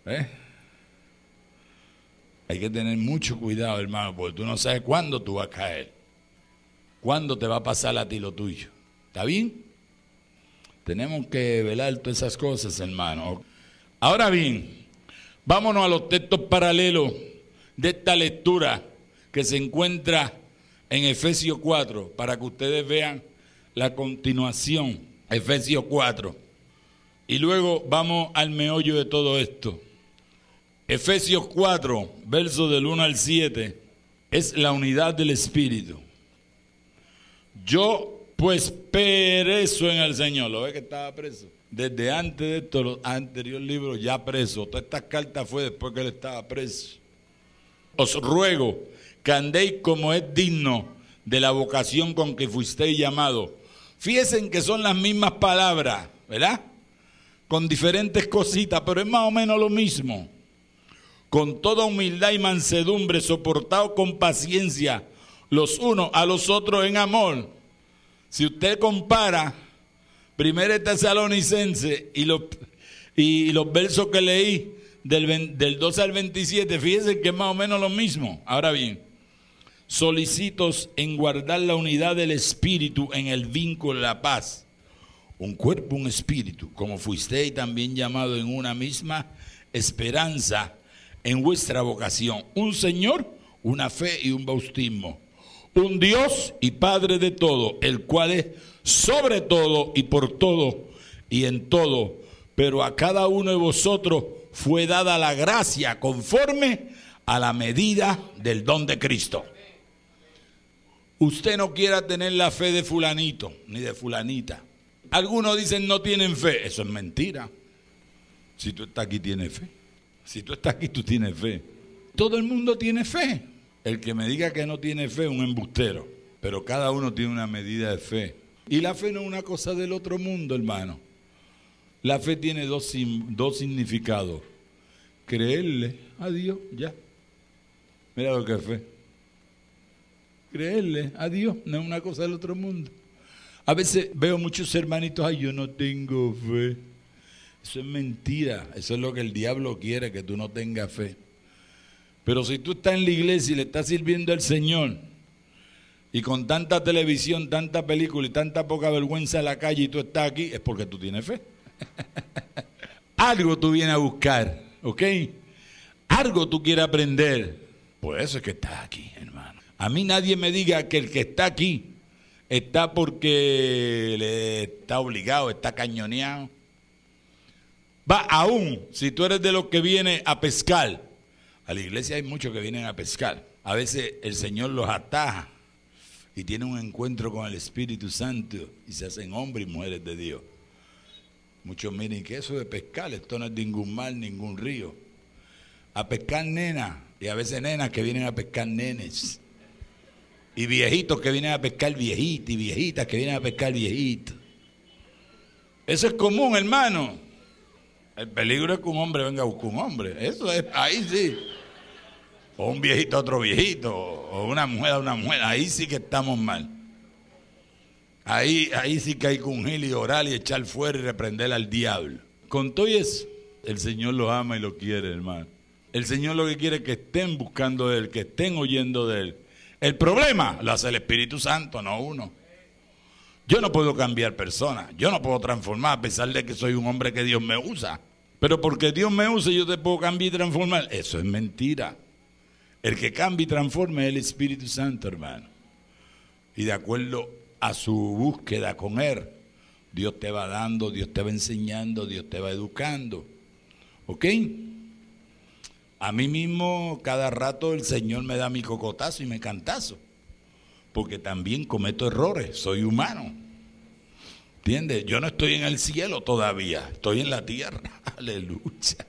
¿Eh? Hay que tener mucho cuidado, hermano, porque tú no sabes cuándo tú vas a caer. Cuándo te va a pasar a ti lo tuyo. ¿Está bien? Tenemos que velar todas esas cosas, hermano. Ahora bien, vámonos a los textos paralelos de esta lectura que se encuentra en Efesios 4, para que ustedes vean la continuación. Efesios 4. Y luego vamos al meollo de todo esto. Efesios 4, versos del 1 al 7, es la unidad del Espíritu. Yo pues perezo en el Señor. ¿Lo ve que estaba preso? Desde antes de esto, los anteriores libros ya preso. Todas estas cartas fue después que él estaba preso. Os ruego que andéis como es digno de la vocación con que fuisteis llamado. Fíjense que son las mismas palabras, ¿verdad? Con diferentes cositas, pero es más o menos lo mismo con toda humildad y mansedumbre, soportado con paciencia los unos a los otros en amor. Si usted compara 1 Tesalonicense y los, y versos que leí del, del 12 al 27, fíjense que es más o menos lo mismo. Ahora bien, solicitos en guardar la unidad del espíritu en el vínculo de la paz. Un cuerpo, un espíritu, como fuisteis también llamado en una misma esperanza en vuestra vocación un Señor, una fe y un bautismo, un Dios y Padre de todo, el cual es sobre todo y por todo y en todo, pero a cada uno de vosotros fue dada la gracia conforme a la medida del don de Cristo. Usted no quiera tener la fe de fulanito ni de fulanita. Algunos dicen no tienen fe. Eso es mentira. Si tú estás aquí, tienes fe. Si tú estás aquí, tú tienes fe. Todo el mundo tiene fe. El que me diga que no tiene fe es un embustero. Pero cada uno tiene una medida de fe. Y la fe no es una cosa del otro mundo, hermano. La fe tiene dos, dos significados. Creerle a Dios, ya. Mira lo que es fe. Creerle a Dios no es una cosa del otro mundo. A veces veo muchos hermanitos, ay, yo no tengo fe. Eso es mentira. Eso es lo que el diablo quiere, que tú no tengas fe. Pero si tú estás en la iglesia y le estás sirviendo al Señor, y con tanta televisión, tanta película y tanta poca vergüenza en la calle y tú estás aquí, es porque tú tienes fe. Algo tú vienes a buscar, ¿ok? Algo tú quieres aprender. Por eso es que estás aquí, hermano. A mí nadie me diga que el que está aquí está porque le está obligado, está cañoneado Va aún, si tú eres de los que viene a pescar. A la iglesia hay muchos que vienen a pescar. A veces el Señor los ataja y tienen un encuentro con el Espíritu Santo y se hacen hombres y mujeres de Dios. Muchos miren que eso de pescar, esto no es ningún mar, ningún río. A pescar nenas, y a veces nenas que vienen a pescar nenes. Y viejitos que vienen a pescar viejitas, y viejitas que vienen a pescar viejitos. Eso es común, hermano. El peligro es que un hombre venga a buscar un hombre. Eso es, ahí sí. O un viejito a otro viejito, o una mujer a una mujer. Ahí sí que estamos mal. Ahí, ahí sí que hay que ungir y orar y echar fuera y reprender al diablo. Con todo eso, el Señor lo ama y lo quiere, hermano. El Señor lo que quiere es que estén buscando de Él, que estén oyendo de Él. El problema lo hace el Espíritu Santo, no uno. Yo no puedo cambiar personas, yo no puedo transformar a pesar de que soy un hombre que Dios me usa. Pero porque Dios me usa yo te puedo cambiar y transformar. Eso es mentira. El que cambia y transforma es el Espíritu Santo, hermano. Y de acuerdo a su búsqueda con Él, Dios te va dando, Dios te va enseñando, Dios te va educando. ¿Ok? A mí mismo cada rato el Señor me da mi cocotazo y me cantazo. Porque también cometo errores, soy humano. ¿Entiendes? Yo no estoy en el cielo todavía, estoy en la tierra. Aleluya.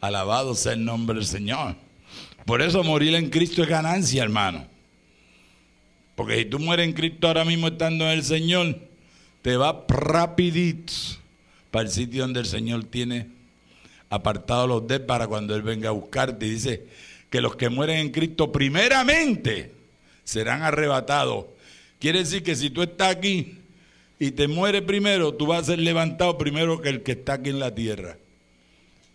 Alabado sea el nombre del Señor. Por eso morir en Cristo es ganancia, hermano. Porque si tú mueres en Cristo ahora mismo estando en el Señor, te va rapidito para el sitio donde el Señor tiene apartado los de para cuando Él venga a buscarte. Y dice que los que mueren en Cristo primeramente serán arrebatados. Quiere decir que si tú estás aquí y te mueres primero, tú vas a ser levantado primero que el que está aquí en la tierra.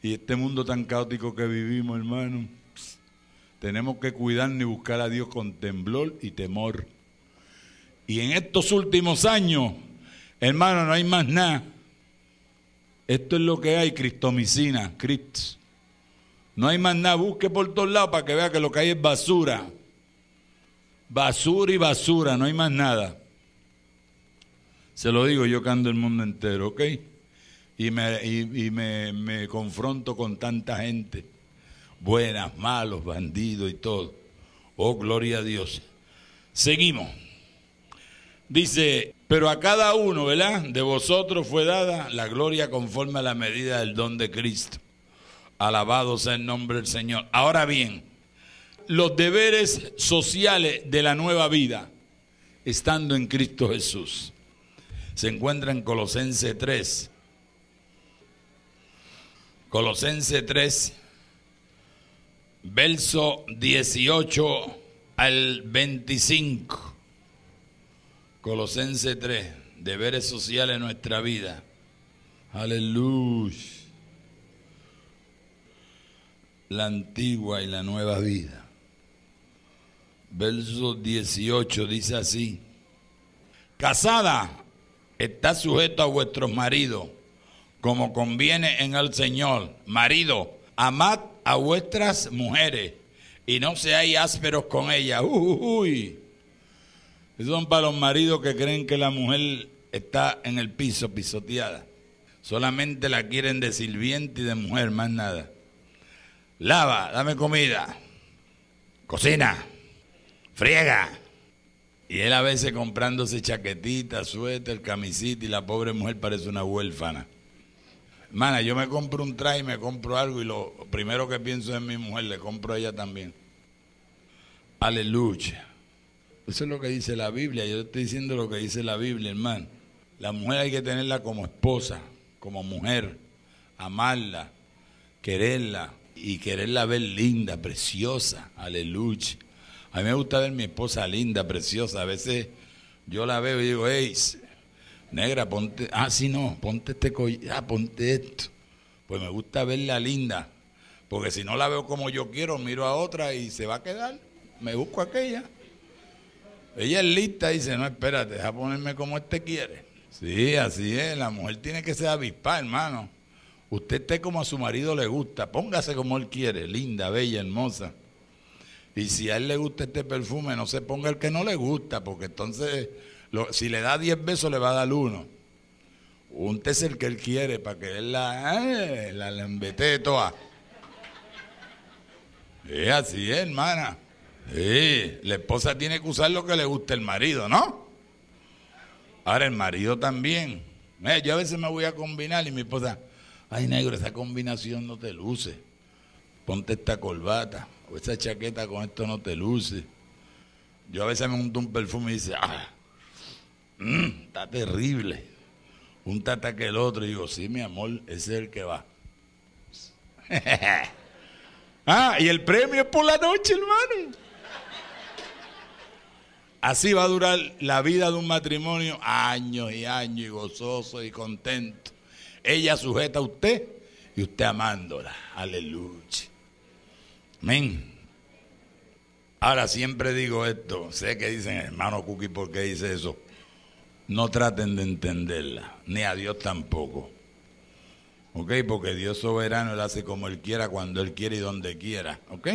Y este mundo tan caótico que vivimos, hermano, tenemos que cuidarnos y buscar a Dios con temblor y temor. Y en estos últimos años, hermano, no hay más nada. Esto es lo que hay, cristomicina, Cristo. No hay más nada, busque por todos lados para que vea que lo que hay es basura. Basura y basura, no hay más nada. Se lo digo yo que ando el mundo entero, ¿ok? Y me, y, y me, me confronto con tanta gente buenas, malos, bandidos y todo. Oh, gloria a Dios. Seguimos. Dice, pero a cada uno, ¿verdad? De vosotros fue dada la gloria conforme a la medida del don de Cristo. Alabado sea el nombre del Señor. Ahora bien, los deberes sociales de la nueva vida, estando en Cristo Jesús, se encuentra en Colosense 3. Colosense 3, verso 18 al 25. Colosense 3, deberes sociales en nuestra vida. Aleluya. La antigua y la nueva vida. Verso 18 dice así. Casada, está sujeto a vuestros maridos, como conviene en el Señor. Marido, amad a vuestras mujeres y no seáis ásperos con ellas. Uy, Esos son para los maridos que creen que la mujer está en el piso, pisoteada. Solamente la quieren de sirviente y de mujer, más nada. Lava, dame comida. Cocina. Friega. Y él a veces comprándose chaquetita, suéter, camisita y la pobre mujer parece una huérfana. Hermana, yo me compro un traje, me compro algo y lo primero que pienso es mi mujer, le compro a ella también. Aleluya. Eso es lo que dice la Biblia, yo estoy diciendo lo que dice la Biblia, hermano. La mujer hay que tenerla como esposa, como mujer, amarla, quererla y quererla ver linda, preciosa. Aleluya. A mí me gusta ver mi esposa linda, preciosa. A veces yo la veo y digo, hey, negra, ponte, ah, sí, no, ponte este collar, ah, ponte esto. Pues me gusta verla linda, porque si no la veo como yo quiero, miro a otra y se va a quedar. Me busco aquella. Ella es lista y dice, no, espérate, deja ponerme como este quiere. Sí, así es, la mujer tiene que ser avispada, hermano. Usted esté como a su marido le gusta, póngase como él quiere, linda, bella, hermosa. Y si a él le gusta este perfume, no se ponga el que no le gusta, porque entonces si le da 10 besos le va a dar uno. Úntese el que él quiere para que él la, eh, la lambetee toda. Es así, hermana. Sí, la esposa tiene que usar lo que le guste el marido, ¿no? Ahora el marido también. Eh, yo a veces me voy a combinar y mi esposa, ay negro, esa combinación no te luce. Ponte esta corbata o esa chaqueta con esto no te luce. Yo a veces me unto un perfume y dice, ah, mm, está terrible. Un tata que el otro. Y digo, sí, mi amor, ese es el que va. ah, y el premio es por la noche, hermano. Así va a durar la vida de un matrimonio años y años y gozoso y contento. Ella sujeta a usted y usted amándola. Aleluya. Amén. Ahora siempre digo esto, sé que dicen hermano Cookie, ¿por qué dice eso? No traten de entenderla, ni a Dios tampoco. ¿Ok? Porque Dios soberano, Él hace como Él quiera, cuando Él quiere y donde quiera. ¿Ok?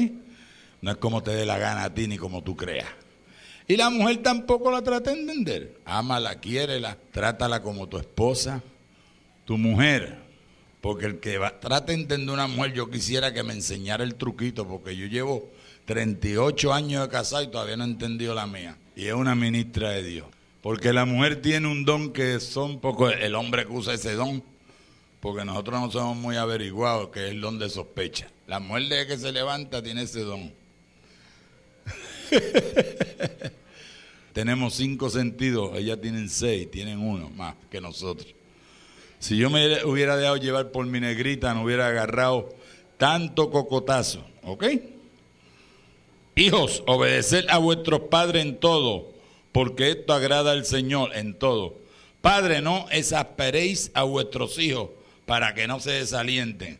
No es como te dé la gana a ti ni como tú creas. Y la mujer tampoco la trata de entender. Ámala, quiérela, trátala como tu esposa, tu mujer. Porque el que va, trata de entender una mujer, yo quisiera que me enseñara el truquito, porque yo llevo 38 años de casado y todavía no he entendido la mía. Y es una ministra de Dios. Porque la mujer tiene un don que son poco el hombre que usa ese don. Porque nosotros no somos muy averiguados, que es el don de sospecha. La mujer de que se levanta tiene ese don. Tenemos cinco sentidos, ellas tienen seis, tienen uno más que nosotros. Si yo me hubiera dejado llevar por mi negrita, no hubiera agarrado tanto cocotazo, ¿ok? Hijos, obedeced a vuestros padres en todo, porque esto agrada al Señor en todo. Padre, no exasperéis a vuestros hijos para que no se desalienten.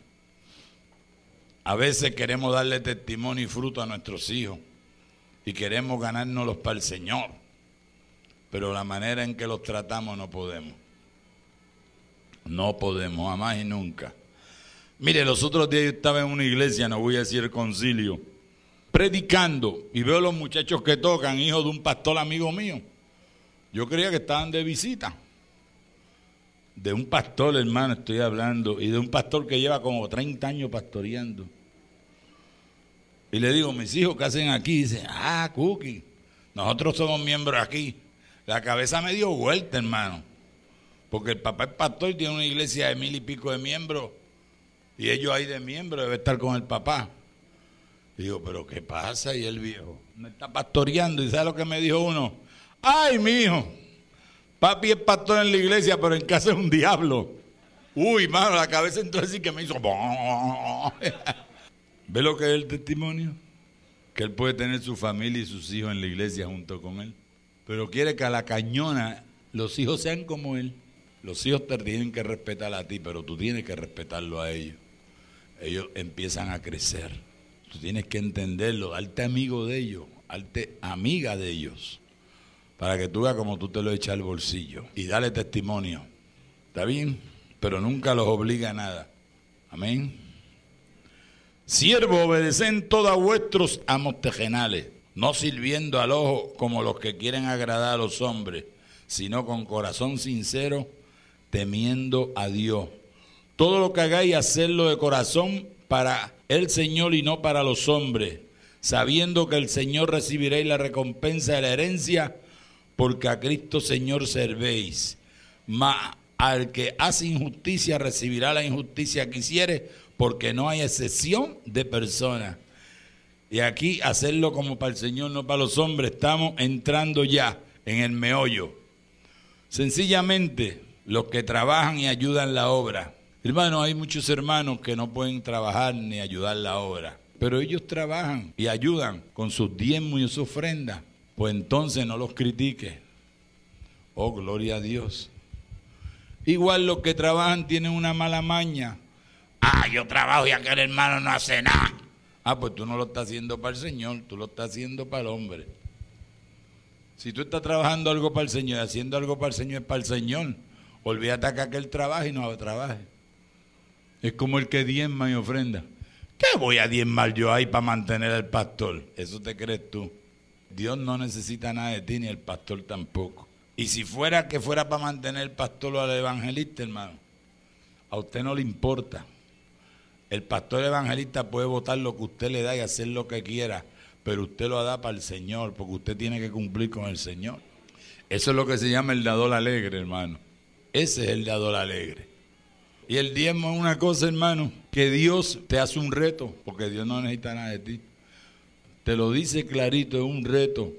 A veces queremos darle testimonio y fruto a nuestros hijos y queremos ganárnoslos para el Señor, pero la manera en que los tratamos no podemos. No podemos, jamás y nunca. Mire, los otros días yo estaba en una iglesia, no voy a decir concilio, predicando y veo los muchachos que tocan, hijos de un pastor amigo mío. Yo creía que estaban de visita. De un pastor, hermano, estoy hablando, y de un pastor que lleva como 30 años pastoreando. Y le digo, mis hijos, ¿qué hacen aquí? Dicen, ah, Cookie, nosotros somos miembros aquí. La cabeza me dio vuelta, hermano. Porque el papá es pastor y tiene una iglesia de mil y pico de miembros. Y ellos ahí de miembros debe estar con el papá. Digo, pero ¿qué pasa? Y el viejo me está pastoreando. ¿Y sabe lo que me dijo uno? Ay, mi hijo, papi es pastor en la iglesia, pero en casa es un diablo. Uy, mano, la cabeza entonces sí que me hizo... ¿Ve lo que es el testimonio? Que él puede tener su familia y sus hijos en la iglesia junto con él. Pero quiere que a la cañona los hijos sean como él. Los hijos te tienen que respetar a ti, pero tú tienes que respetarlo a ellos. Ellos empiezan a crecer. Tú tienes que entenderlo, darte amigo de ellos, darte amiga de ellos, para que tú veas como tú te lo echas al bolsillo y dale testimonio. ¿Está bien? Pero nunca los obliga a nada. Amén. Siervo, obedecen todos vuestros amos tejenales, no sirviendo al ojo como los que quieren agradar a los hombres, sino con corazón sincero, temiendo a Dios. Todo lo que hagáis, hacerlo de corazón para el Señor y no para los hombres, sabiendo que el Señor recibiréis la recompensa de la herencia, porque a Cristo Señor servéis. Mas al que hace injusticia recibirá la injusticia que hiciere, porque no hay excepción de personas. Y aquí hacerlo como para el Señor, no para los hombres, estamos entrando ya en el meollo. Sencillamente, los que trabajan y ayudan la obra. Hermano, hay muchos hermanos que no pueden trabajar ni ayudar la obra, pero ellos trabajan y ayudan con sus diezmos y sus ofrendas. Pues entonces no los critique. Oh, gloria a Dios. Igual los que trabajan tienen una mala maña Ah, yo trabajo y aquel hermano no hace nada. Ah, pues tú no lo estás haciendo para el Señor, tú lo estás haciendo para el hombre. Si tú estás trabajando algo para el Señor haciendo algo para el Señor es para el Señor, olvídate que aquel trabaje y no trabaje. Es como el que diezma y ofrenda. ¿Qué voy a diezmar yo ahí para mantener al pastor? Eso te crees tú. Dios no necesita nada de ti ni el pastor tampoco. Y si fuera que fuera para mantener el pastor o al evangelista, hermano, a usted no le importa. El pastor evangelista puede votar lo que usted le da y hacer lo que quiera, pero usted lo da para el Señor, porque usted tiene que cumplir con el Señor. Eso es lo que se llama el dador alegre, hermano. Ese es el dador alegre. Y el diezmo es una cosa, hermano, que Dios te hace un reto, porque Dios no necesita nada de ti. Te lo dice clarito, es un reto.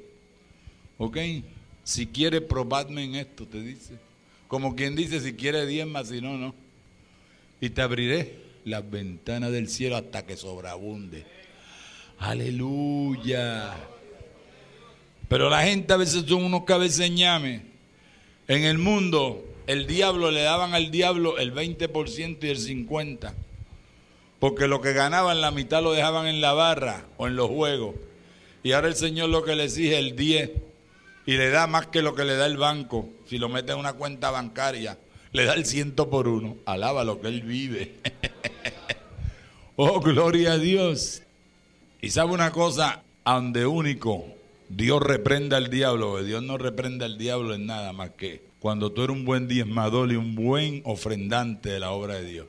¿Ok? Si quiere, probadme en esto, te dice. Como quien dice, si quiere diezma, si no, no. Y te abriré las ventanas del cielo hasta que sobreabunde. Aleluya. Pero la gente a veces son unos cabeceñames. En el mundo, el diablo le daban al diablo el 20% y el 50%. Porque lo que ganaban la mitad lo dejaban en la barra o en los juegos. Y ahora el Señor lo que le exige el 10 y le da más que lo que le da el banco. Si lo mete en una cuenta bancaria, le da el ciento por uno. Alaba lo que él vive. oh, gloria a Dios. Y sabe una cosa, donde único Dios reprende al diablo, Dios no reprende al diablo en nada más que cuando tú eres un buen diezmador y un buen ofrendante de la obra de Dios.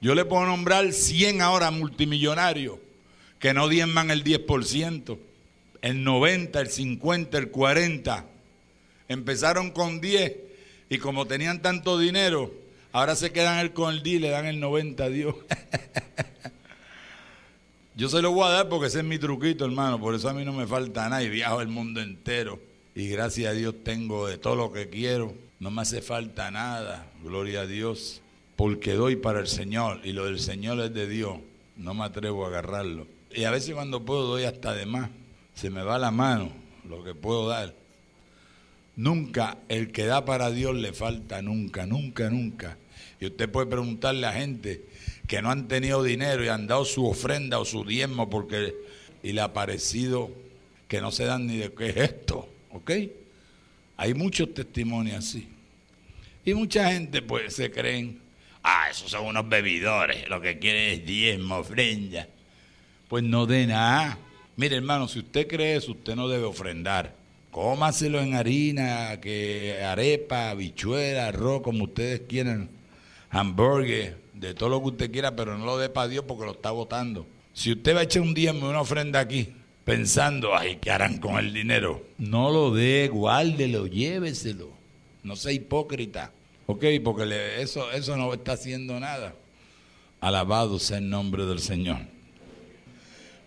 Yo le puedo nombrar 100 ahora multimillonarios que no diezman el 10%, el 90, el 50, el 40. Empezaron con 10 y como tenían tanto dinero, ahora se quedan con el 10 y le dan el 90 a Dios. Yo se lo voy a dar porque ese es mi truquito, hermano. Por eso a mí no me falta nada y viajo el mundo entero. Y gracias a Dios tengo de todo lo que quiero. No me hace falta nada. Gloria a Dios. Porque doy para el Señor. Y lo del Señor es de Dios. No me atrevo a agarrarlo. Y a veces cuando puedo doy hasta de más. Se me va la mano lo que puedo dar. Nunca el que da para Dios le falta, nunca, nunca, nunca. Y usted puede preguntarle a gente, que no han tenido dinero y han dado su ofrenda o su diezmo porque y le ha parecido que no se dan ni de qué es esto, ¿ok? Hay muchos testimonios así. Y mucha gente pues se creen, ah, esos son unos bebidores, lo que quieren es diezmo, ofrenda. Pues no de nada. Mire hermano, si usted cree eso, usted no debe ofrendar. Cómaselo en harina, que arepa, bichuela, arroz, como ustedes quieran, hamburgues, de todo lo que usted quiera, pero no lo dé para Dios porque lo está votando. Si usted va a echar un diezmo una ofrenda aquí, pensando, ay, ¿qué harán con el dinero? No lo dé, guárdelo, lléveselo. No sea hipócrita. ¿Ok? Porque eso, eso no está haciendo nada. Alabado sea el nombre del Señor.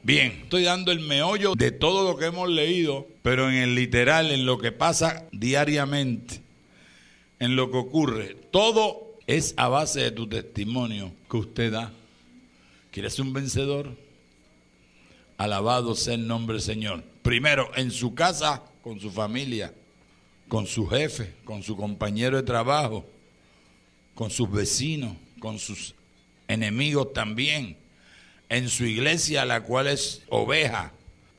Bien, estoy dando el meollo de todo lo que hemos leído, pero en el literal, en lo que pasa diariamente, en lo que ocurre. Todo es a base de tu testimonio que usted da. ¿Quieres un vencedor? Alabado sea el nombre del Señor. Primero, en su casa, con su familia, con su jefe, con su compañero de trabajo, con sus vecinos, con sus enemigos también. En su iglesia, la cual es oveja,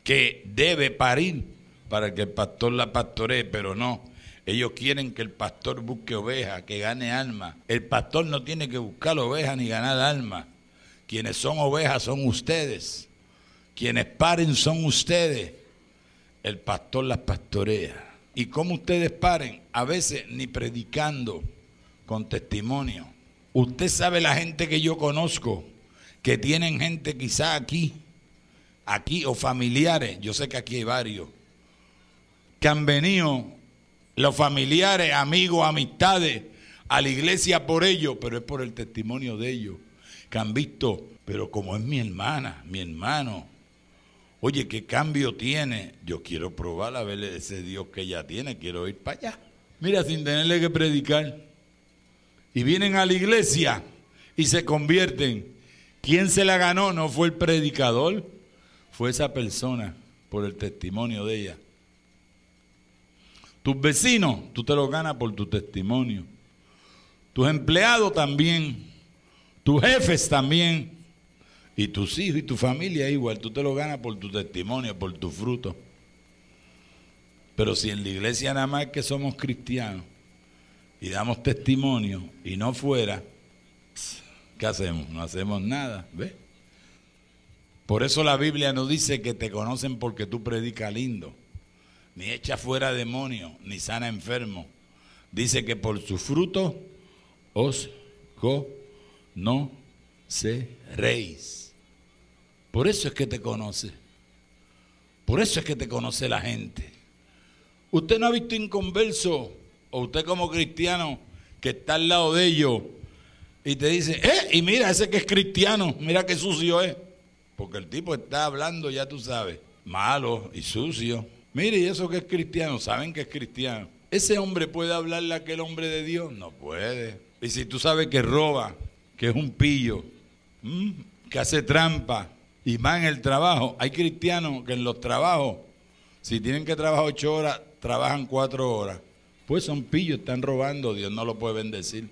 que debe parir para que el pastor la pastoree, pero no ellos quieren que el pastor busque ovejas, que gane alma. El pastor no tiene que buscar ovejas ni ganar alma. Quienes son ovejas son ustedes. Quienes paren son ustedes. El pastor las pastorea. ¿Y cómo ustedes paren? A veces ni predicando con testimonio. Usted sabe la gente que yo conozco, que tienen gente quizá aquí, aquí o familiares, yo sé que aquí hay varios, que han venido los familiares, amigos, amistades, a la iglesia por ellos, pero es por el testimonio de ellos, que han visto, pero como es mi hermana, mi hermano, oye, ¿qué cambio tiene? Yo quiero probar a ver ese Dios que ella tiene, quiero ir para allá. Mira, sin tenerle que predicar. Y vienen a la iglesia y se convierten. ¿Quién se la ganó? No fue el predicador, fue esa persona por el testimonio de ella. Tus vecinos, tú te los ganas por tu testimonio. Tus empleados también. Tus jefes también. Y tus hijos y tu familia igual. Tú te los ganas por tu testimonio, por tu fruto. Pero si en la iglesia nada más que somos cristianos y damos testimonio y no fuera, ¿qué hacemos? No hacemos nada. ¿Ves? Por eso la Biblia nos dice que te conocen porque tú predicas lindo. ni echa fuera demonio, ni sana enfermo. Dice que por su fruto os conoceréis. Por eso es que te conoce. Por eso es que te conoce la gente. Usted no ha visto inconverso, o usted como cristiano que está al lado de ellos y te dice, eh, y mira, ese que es cristiano, mira qué sucio es. Porque el tipo está hablando, ya tú sabes, malo y sucio. Mire, y eso que es cristiano, saben que es cristiano. ¿Ese hombre puede hablarle a aquel hombre de Dios? No puede. Y si tú sabes que roba, que es un pillo, que hace trampa y va en el trabajo, hay cristianos que en los trabajos, si tienen que trabajar ocho horas, trabajan cuatro horas. Pues son pillos, están robando, Dios no lo puede bendecir.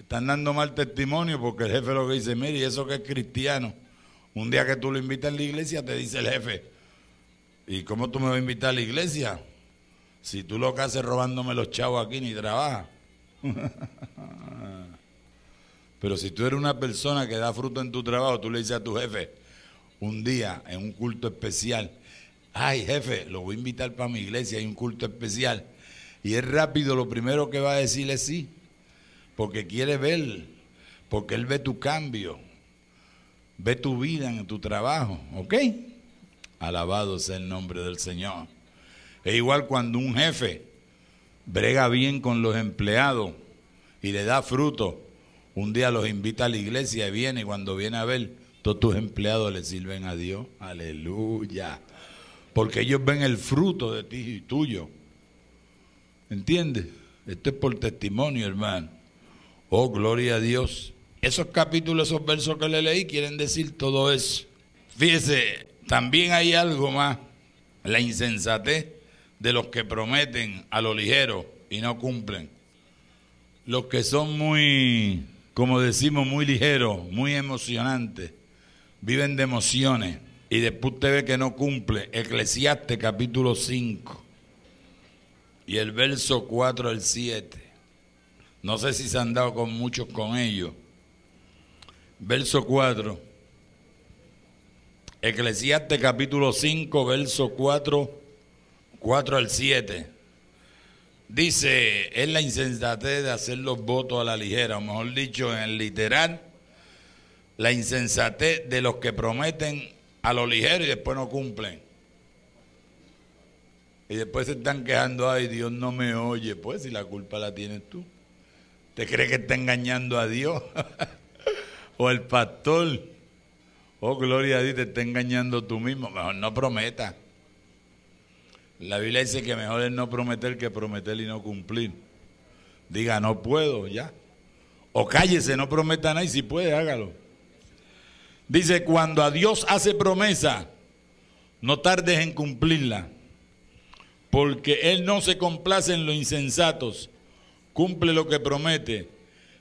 Están dando mal testimonio porque el jefe lo que dice, mire, eso que es cristiano. Un día que tú lo invitas a la iglesia, te dice el jefe, ¿y cómo tú me vas a invitar a la iglesia? Si tú lo que haces robándome los chavos aquí ni trabajas. Pero si tú eres una persona que da fruto en tu trabajo, tú le dices a tu jefe, un día en un culto especial, ay jefe, lo voy a invitar para mi iglesia, hay un culto especial. Y es rápido, lo primero que va a decirle sí, porque quiere ver, porque él ve tu cambio, ve tu vida en tu trabajo, ¿ok? Alabado sea el nombre del Señor. Es igual cuando un jefe brega bien con los empleados y le da fruto, un día los invita a la iglesia y viene y cuando viene a ver, todos tus empleados le sirven a Dios. Aleluya. Porque ellos ven el fruto de ti y tuyo. ¿Entiendes? Esto es por testimonio, hermano. Oh, gloria a Dios. Esos capítulos, esos versos que le leí quieren decir todo eso. Fíjese, también hay algo más. La insensatez de los que prometen a lo ligero y no cumplen. Los que son muy, como decimos, muy ligeros, muy emocionantes, viven de emociones y después usted ve que no cumple. Eclesiastes capítulo 5 y el verso 4 al 7. No sé si se han dado con muchos con ellos. Verso 4. Eclesiastes capítulo 5, verso 4, 4 al 7. Dice, es la insensatez de hacer los votos a la ligera, o mejor dicho, en el literal, la insensatez de los que prometen a lo ligero y después no cumplen. Y después se están quejando, ay, Dios no me oye. Pues si la culpa la tienes tú. ¿Te cree que está engañando a Dios? o el pastor. Oh, gloria a Dios, te está engañando tú mismo. Mejor no prometa. La Biblia dice que mejor es no prometer que prometer y no cumplir. Diga, no puedo, ya. O cállese, no prometa nada y si puede, hágalo. Dice, cuando a Dios hace promesa, no tardes en cumplirla porque Él no se complace en los insensatos, cumple lo que promete.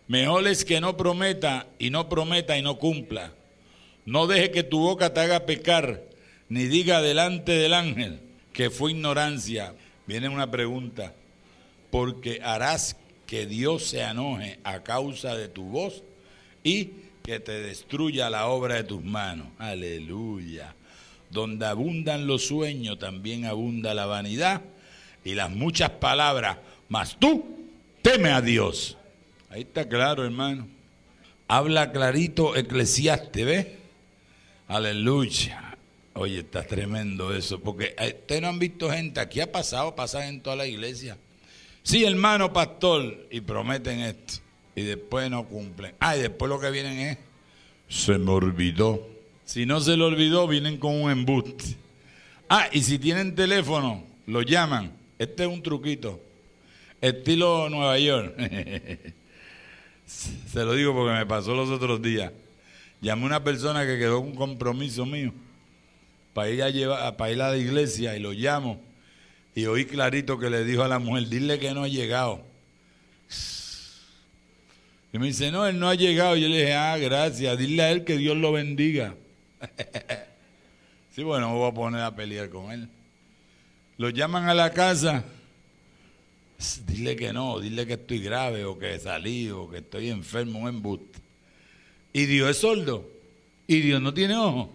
Mejor es que no prometa y no prometa y no cumpla. No deje que tu boca te haga pecar, ni diga delante del ángel que fue ignorancia. Viene una pregunta, porque harás que Dios se enoje a causa de tu voz y que te destruya la obra de tus manos. Aleluya. Donde abundan los sueños, también abunda la vanidad y las muchas palabras, mas tú teme a Dios. Ahí está claro, hermano. Habla clarito Eclesiastes, ¿ves? Aleluya. Oye, está tremendo eso, porque eh, ustedes no han visto gente, aquí ha pasado, pasa en toda la iglesia. Sí, hermano pastor, y prometen esto, y después no cumplen. Ah, y después lo que vienen es, se me olvidó. Si no se le olvidó, vienen con un embuste. Ah, y si tienen teléfono, lo llaman. Este es un truquito. Estilo Nueva York. se lo digo porque me pasó los otros días. Llamé a una persona que quedó un compromiso mío para ir a, para ir a la iglesia y lo llamo. Y oí clarito que le dijo a la mujer, dile que no ha llegado. Y me dice, no, él no ha llegado. Yo le dije, ah, gracias, dile a él que Dios lo bendiga. sí, bueno, me voy a poner a pelear con él. Lo llaman a la casa. Dile que no, dile que estoy grave o que salí o que estoy enfermo, un embuste. Y Dios es sordo. Y Dios no tiene ojo.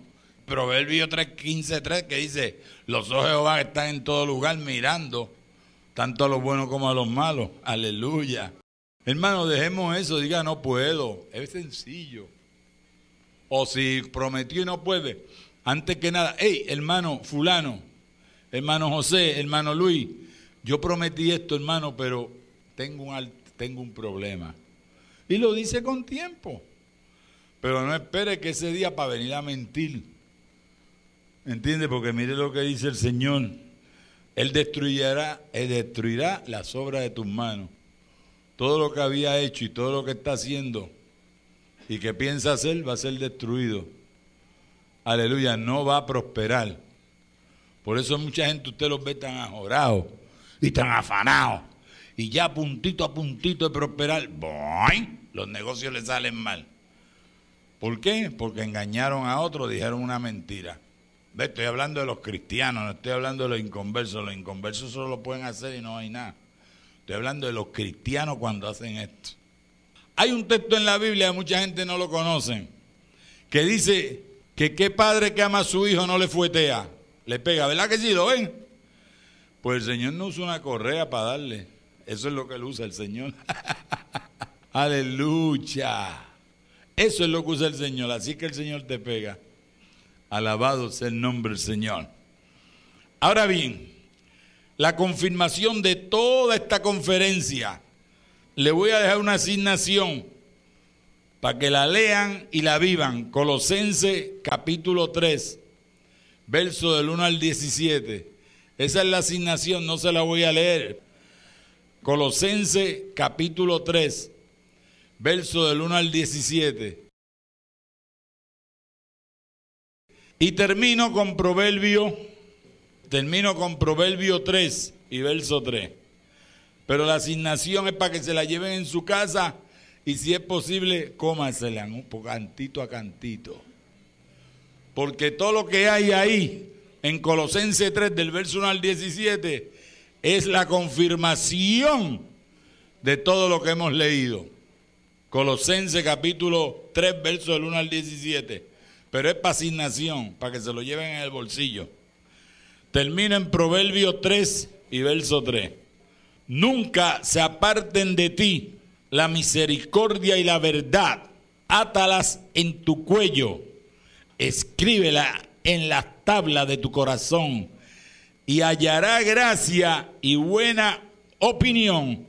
Proverbio 3, 15, 3, que dice, los ojos de Jehová están en todo lugar mirando, tanto a los buenos como a los malos. Aleluya. Hermano, dejemos eso, diga, no puedo. Es sencillo. O si prometió y no puede, antes que nada, hey, hermano fulano, hermano José, hermano Luis, yo prometí esto, hermano, pero tengo un, tengo un problema. Y lo dice con tiempo. Pero no espere que ese día para venir a mentir. ¿Entiende? Porque mire lo que dice el Señor. Él destruirá, él destruirá las obras de tus manos. Todo lo que había hecho y todo lo que está haciendo y que piensa hacer va a ser destruido. Aleluya, no va a prosperar. Por eso mucha gente usted los ve tan ajorados y tan afanados. Y ya puntito a puntito de prosperar, ¡boing! los negocios le salen mal. ¿Por qué? Porque engañaron a otros, dijeron una mentira. Estoy hablando de los cristianos, no estoy hablando de los inconversos. Los inconversos solo lo pueden hacer y no hay nada. Estoy hablando de los cristianos cuando hacen esto. Hay un texto en la Biblia, mucha gente no lo conoce, que dice que qué padre que ama a su hijo no le fuetea, le pega, ¿verdad que sí? ¿Lo ven? Pues el Señor no usa una correa para darle. Eso es lo que él usa el Señor. Aleluya. Eso es lo que usa el Señor. Así que el Señor te pega. Alabado sea el nombre del Señor. Ahora bien, la confirmación de toda esta conferencia, le voy a dejar una asignación para que la lean y la vivan. Colosense capítulo 3, verso del 1 al 17. Esa es la asignación, no se la voy a leer. Colosense capítulo 3, verso del 1 al 17. Y termino con Proverbio, termino con Proverbio 3 y verso 3. Pero la asignación es para que se la lleven en su casa y si es posible, cómasela un cantito a cantito. Porque todo lo que hay ahí en Colosense 3 del verso 1 al 17 es la confirmación de todo lo que hemos leído. Colosense capítulo 3, verso del 1 al 17. Pero es para asignación, para que se lo lleven en el bolsillo. Termina en Proverbio 3 y verso 3. Nunca se aparten de ti la misericordia y la verdad. Átalas en tu cuello. Escríbela en la tabla de tu corazón. Y hallará gracia y buena opinión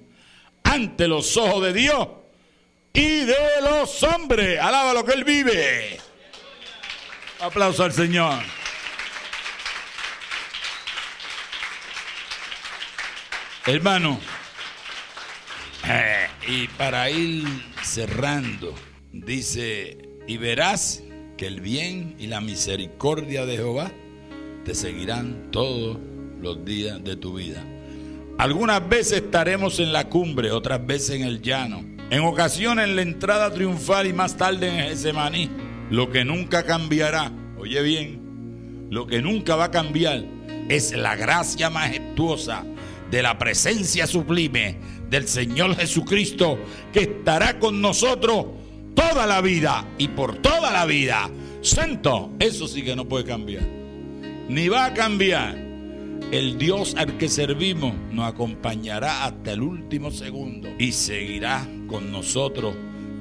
ante los ojos de Dios y de los hombres. Alaba lo que Él vive. Aplauso al Señor. Hermano, eh, y para ir cerrando, dice, y verás que el bien y la misericordia de Jehová te seguirán todos los días de tu vida. Algunas veces estaremos en la cumbre, otras veces en el llano. En ocasiones en la entrada triunfal y más tarde en Getsemaní. Lo que nunca cambiará, oye bien, lo que nunca va a cambiar es la gracia majestuosa de la presencia sublime del Señor Jesucristo que estará con nosotros toda la vida y por toda la vida. Santo, eso sí que no puede cambiar. Ni va a cambiar. El Dios al que servimos nos acompañará hasta el último segundo y seguirá con nosotros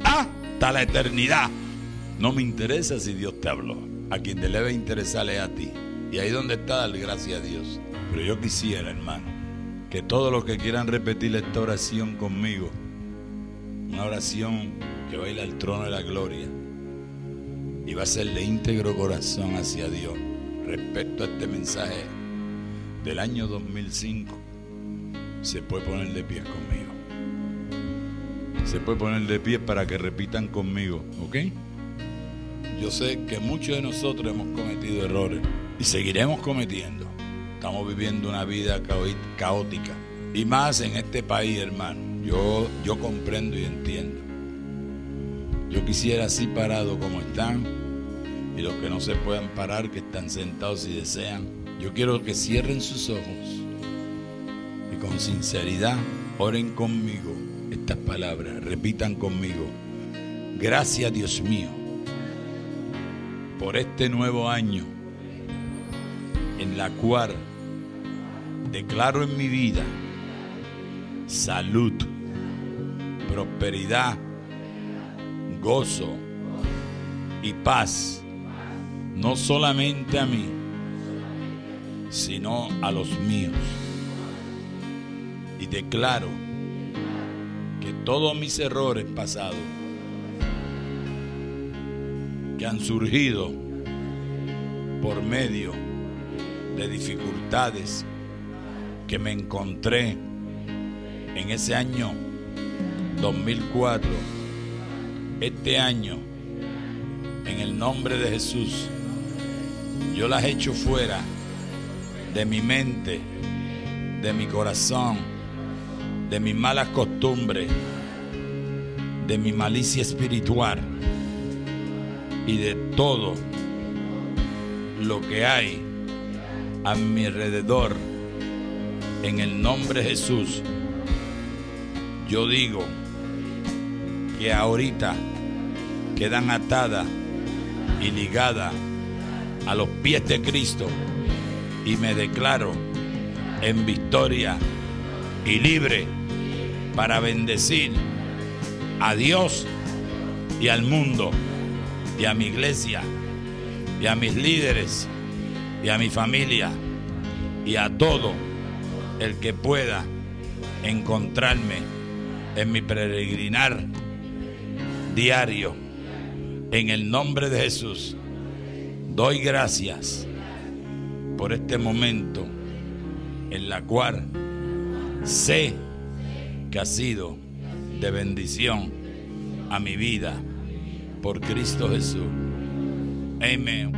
hasta la eternidad. No me interesa si Dios te habló. A quien te debe interesarle a ti. Y ahí donde está, gracias a Dios. Pero yo quisiera, hermano, que todos los que quieran repetir esta oración conmigo, una oración que va a ir al trono de la gloria y va a ser de íntegro corazón hacia Dios respecto a este mensaje del año 2005, se puede poner de pie conmigo. Se puede poner de pie para que repitan conmigo, ¿ok? Yo sé que muchos de nosotros hemos cometido errores y seguiremos cometiendo. Estamos viviendo una vida caótica. Y más en este país, hermano. Yo, yo comprendo y entiendo. Yo quisiera así parado como están. Y los que no se puedan parar, que están sentados si desean. Yo quiero que cierren sus ojos. Y con sinceridad oren conmigo estas palabras. Repitan conmigo. Gracias Dios mío por este nuevo año en la cual declaro en mi vida salud, prosperidad, gozo y paz, no solamente a mí, sino a los míos. Y declaro que todos mis errores pasados que han surgido por medio de dificultades que me encontré en ese año 2004, este año, en el nombre de Jesús, yo las echo fuera de mi mente, de mi corazón, de mis malas costumbres, de mi malicia espiritual y de todo lo que hay a mi alrededor. En el nombre de Jesús, yo digo que ahorita quedan atadas y ligadas a los pies de Cristo y me declaro en victoria y libre para bendecir a Dios y al mundo y a mi iglesia y a mis líderes y a mi familia y a todo el que pueda encontrarme en mi peregrinar diario. En el nombre de Jesús, doy gracias por este momento en la cual sé que ha sido de bendición a mi vida por Cristo Jesús. Amén.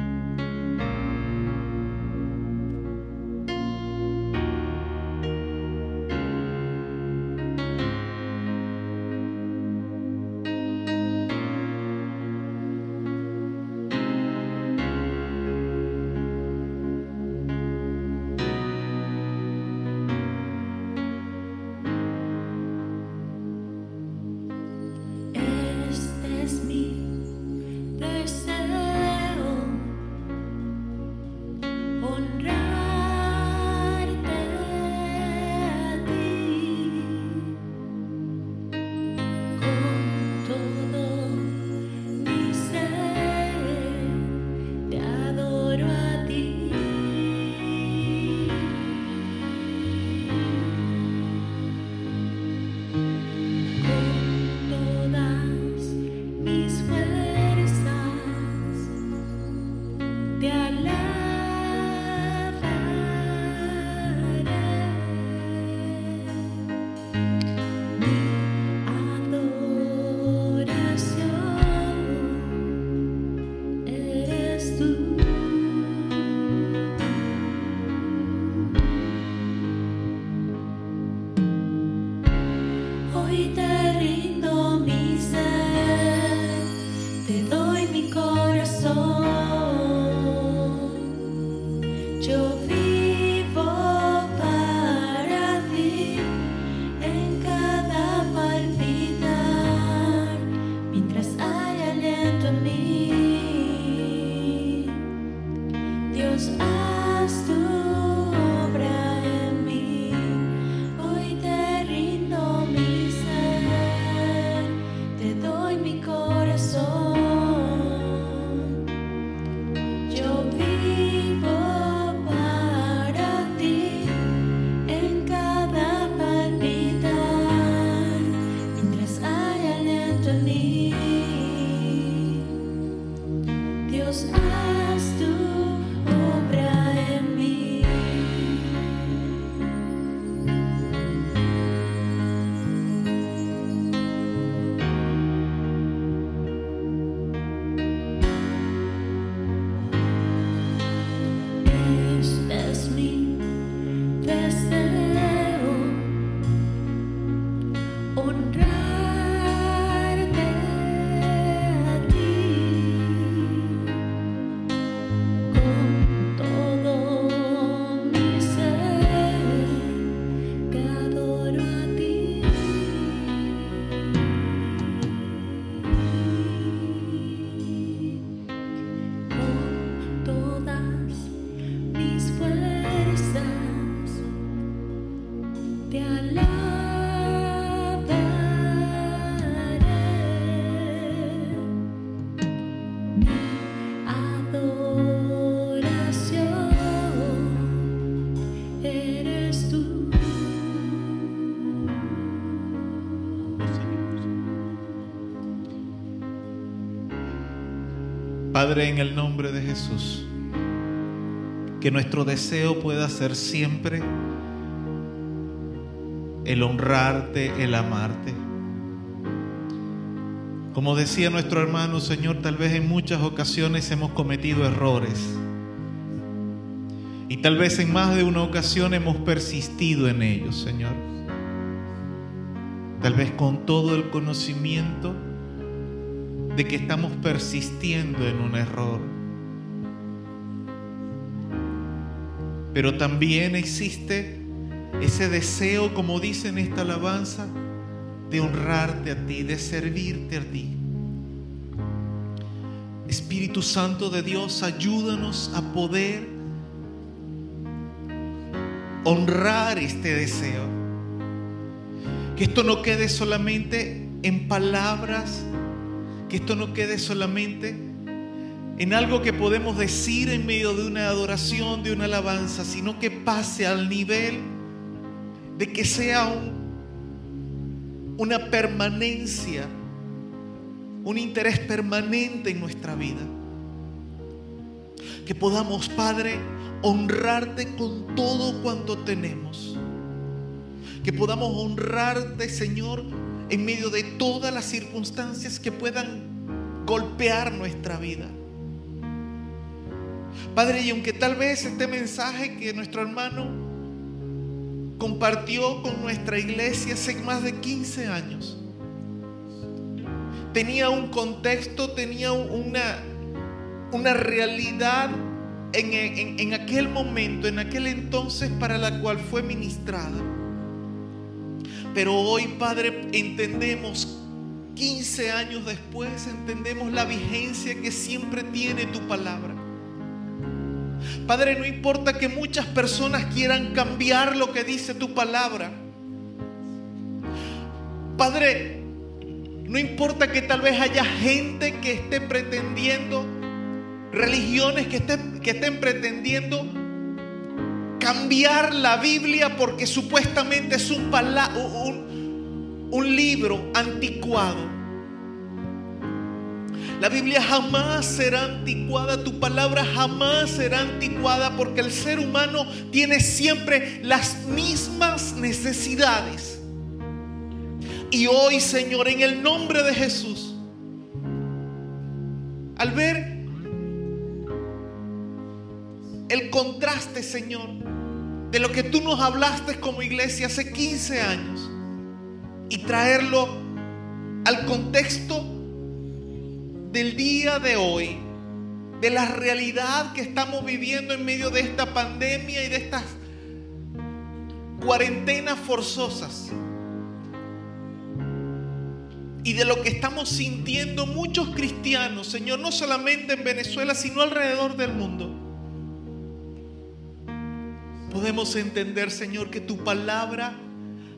Padre, en el nombre de Jesús, que nuestro deseo pueda ser siempre el honrarte, el amarte. Como decía nuestro hermano, Señor, tal vez en muchas ocasiones hemos cometido errores. Y tal vez en más de una ocasión hemos persistido en ellos, Señor. Tal vez con todo el conocimiento de que estamos persistiendo en un error. Pero también existe ese deseo, como dice en esta alabanza, de honrarte a ti, de servirte a ti. Espíritu Santo de Dios, ayúdanos a poder honrar este deseo. Que esto no quede solamente en palabras, que esto no quede solamente en algo que podemos decir en medio de una adoración, de una alabanza, sino que pase al nivel de que sea un una permanencia, un interés permanente en nuestra vida. Que podamos, Padre, honrarte con todo cuanto tenemos. Que podamos honrarte, Señor, en medio de todas las circunstancias que puedan golpear nuestra vida. Padre, y aunque tal vez este mensaje que nuestro hermano compartió con nuestra iglesia hace más de 15 años. Tenía un contexto, tenía una, una realidad en, en aquel momento, en aquel entonces para la cual fue ministrada. Pero hoy, Padre, entendemos 15 años después, entendemos la vigencia que siempre tiene tu palabra. Padre, no importa que muchas personas quieran cambiar lo que dice tu palabra. Padre, no importa que tal vez haya gente que esté pretendiendo, religiones que estén, que estén pretendiendo cambiar la Biblia porque supuestamente es un, un, un libro anticuado. La Biblia jamás será anticuada, tu palabra jamás será anticuada porque el ser humano tiene siempre las mismas necesidades. Y hoy, Señor, en el nombre de Jesús, al ver el contraste, Señor, de lo que tú nos hablaste como iglesia hace 15 años y traerlo al contexto del día de hoy, de la realidad que estamos viviendo en medio de esta pandemia y de estas cuarentenas forzosas. Y de lo que estamos sintiendo muchos cristianos, Señor, no solamente en Venezuela, sino alrededor del mundo. Podemos entender, Señor, que tu palabra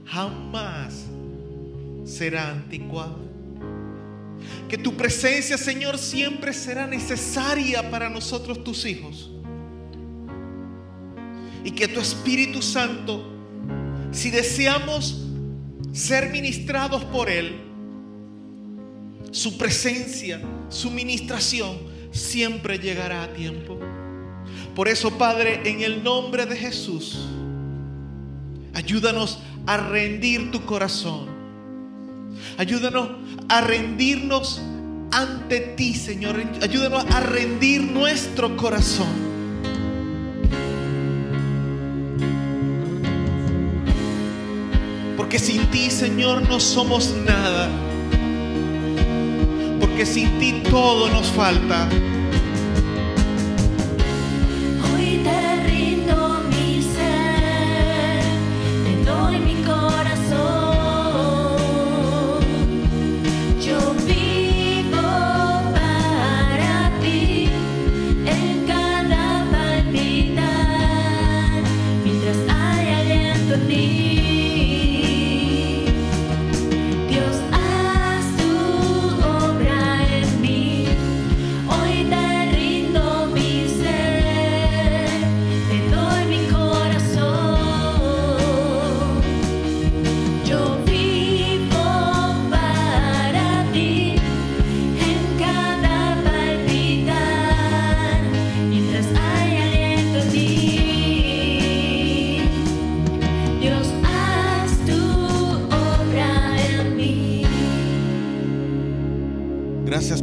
jamás será anticuada. Que tu presencia, Señor, siempre será necesaria para nosotros, tus hijos. Y que tu Espíritu Santo, si deseamos ser ministrados por Él, su presencia, su ministración, siempre llegará a tiempo. Por eso, Padre, en el nombre de Jesús, ayúdanos a rendir tu corazón Ayúdanos a rendirnos ante ti, Señor. Ayúdanos a rendir nuestro corazón. Porque sin ti, Señor, no somos nada. Porque sin ti todo nos falta.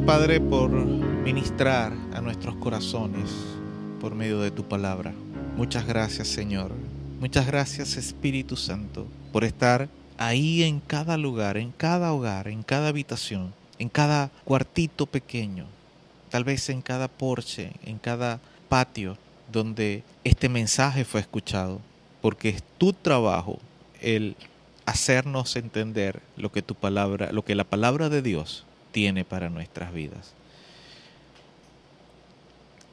Padre por ministrar a nuestros corazones por medio de tu palabra. Muchas gracias Señor. Muchas gracias Espíritu Santo por estar ahí en cada lugar, en cada hogar, en cada habitación, en cada cuartito pequeño, tal vez en cada porche, en cada patio donde este mensaje fue escuchado, porque es tu trabajo el hacernos entender lo que tu palabra, lo que la palabra de Dios tiene para nuestras vidas.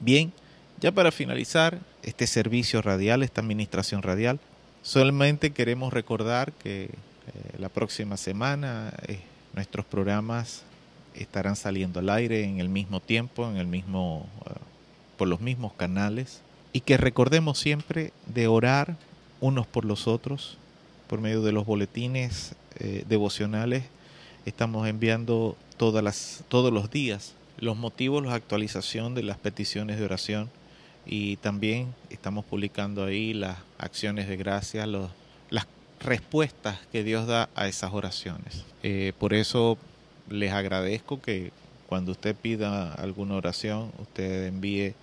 Bien, ya para finalizar este servicio radial, esta administración radial, solamente queremos recordar que eh, la próxima semana eh, nuestros programas estarán saliendo al aire en el mismo tiempo, en el mismo, uh, por los mismos canales, y que recordemos siempre de orar unos por los otros, por medio de los boletines eh, devocionales. Estamos enviando todas las, todos los días los motivos, la actualización de las peticiones de oración y también estamos publicando ahí las acciones de gracia, los, las respuestas que Dios da a esas oraciones. Eh, por eso les agradezco que cuando usted pida alguna oración, usted envíe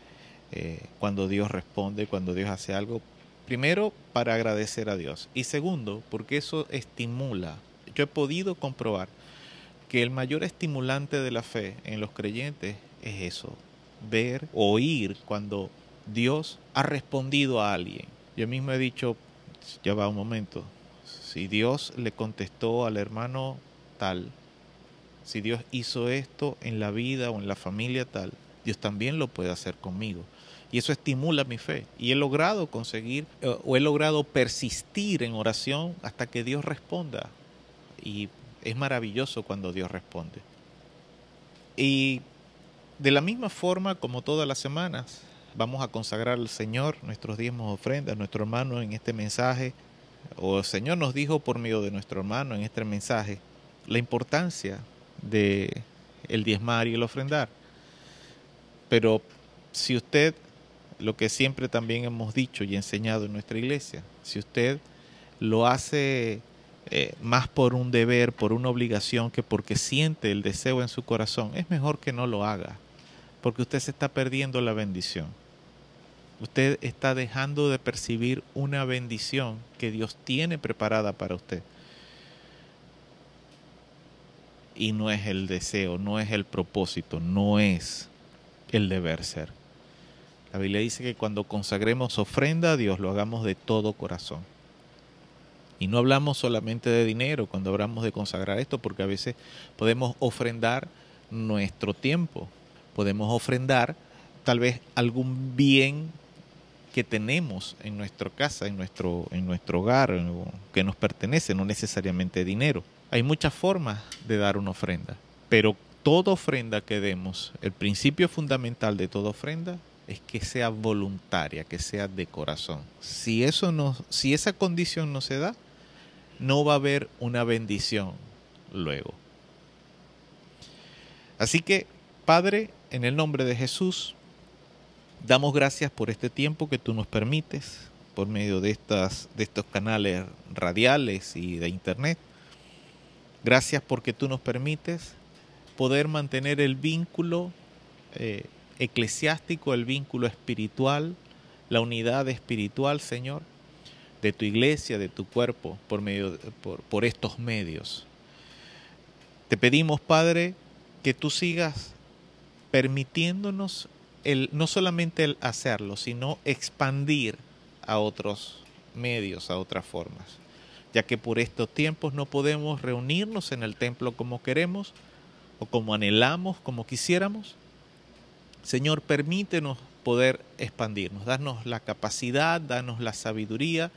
eh, cuando Dios responde, cuando Dios hace algo, primero para agradecer a Dios y segundo porque eso estimula. Yo he podido comprobar que el mayor estimulante de la fe en los creyentes es eso, ver, oír cuando Dios ha respondido a alguien. Yo mismo he dicho, ya va un momento, si Dios le contestó al hermano tal, si Dios hizo esto en la vida o en la familia tal, Dios también lo puede hacer conmigo. Y eso estimula mi fe. Y he logrado conseguir eh, o he logrado persistir en oración hasta que Dios responda. Y es maravilloso cuando Dios responde. Y de la misma forma como todas las semanas, vamos a consagrar al Señor nuestros diezmos ofrendas, nuestro hermano en este mensaje, o el Señor nos dijo por medio de nuestro hermano en este mensaje, la importancia de el diezmar y el ofrendar. Pero si usted, lo que siempre también hemos dicho y enseñado en nuestra iglesia, si usted lo hace eh, más por un deber, por una obligación, que porque siente el deseo en su corazón, es mejor que no lo haga, porque usted se está perdiendo la bendición. Usted está dejando de percibir una bendición que Dios tiene preparada para usted. Y no es el deseo, no es el propósito, no es el deber ser. La Biblia dice que cuando consagremos ofrenda a Dios lo hagamos de todo corazón. Y no hablamos solamente de dinero cuando hablamos de consagrar esto, porque a veces podemos ofrendar nuestro tiempo, podemos ofrendar tal vez algún bien que tenemos en nuestra casa, en nuestro, en nuestro hogar, que nos pertenece, no necesariamente dinero. Hay muchas formas de dar una ofrenda, pero toda ofrenda que demos, el principio fundamental de toda ofrenda es que sea voluntaria, que sea de corazón. Si eso no, si esa condición no se da, no va a haber una bendición luego. Así que, Padre, en el nombre de Jesús, damos gracias por este tiempo que tú nos permites por medio de, estas, de estos canales radiales y de internet. Gracias porque tú nos permites poder mantener el vínculo eh, eclesiástico, el vínculo espiritual, la unidad espiritual, Señor, de tu iglesia, de tu cuerpo, por, medio, por, por estos medios. Te pedimos, Padre, que tú sigas permitiéndonos el, no solamente el hacerlo, sino expandir a otros medios, a otras formas, ya que por estos tiempos no podemos reunirnos en el templo como queremos o como anhelamos, como quisiéramos. Señor, permítenos poder expandirnos, danos la capacidad, danos la sabiduría,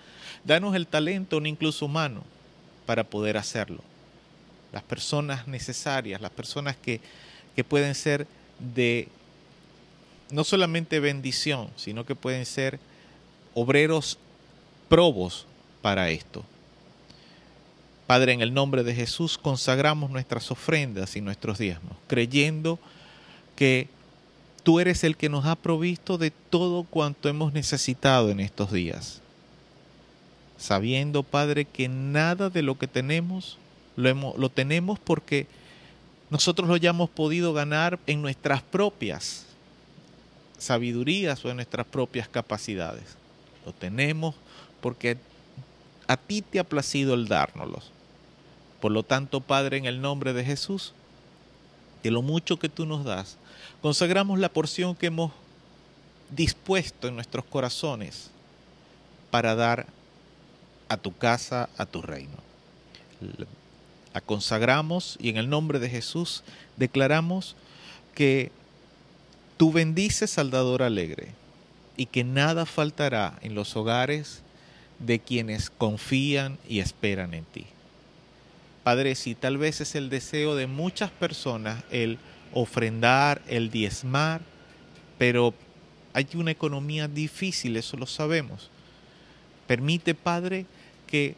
danos el talento, un incluso humano, para poder hacerlo. Las personas necesarias, las personas que, que pueden ser de no solamente bendición, sino que pueden ser obreros probos para esto. Padre, en el nombre de Jesús consagramos nuestras ofrendas y nuestros diezmos, creyendo que tú eres el que nos ha provisto de todo cuanto hemos necesitado en estos días. Sabiendo, Padre, que nada de lo que tenemos lo, tenemos porque nosotros lo hayamos podido ganar en nuestras propias sabidurías o en nuestras propias capacidades. Lo tenemos porque a ti te ha placido el dárnoslos. Por lo tanto, Padre, en el nombre de Jesús, de lo mucho que tú nos das, consagramos la porción que hemos dispuesto en nuestros corazones para dar a tu casa, a tu reino. La consagramos y en el nombre de Jesús declaramos que tú bendices al dador alegre y que nada faltará en los hogares de quienes confían y esperan en ti. Padre, si tal vez es el deseo de muchas personas el ofrendar, el diezmar, pero hay una economía difícil, eso lo sabemos. Permite, Padre, que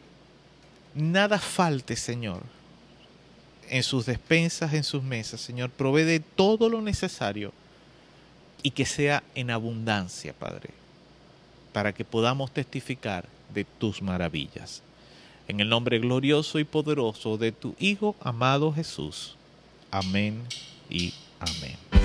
nada falte, Señor, en sus despensas, en sus mesas, Señor. Provee todo lo necesario y que sea en abundancia, Padre, para que podamos testificar de tus maravillas. En el nombre glorioso y poderoso de tu Hijo amado Jesús. Amén y amén.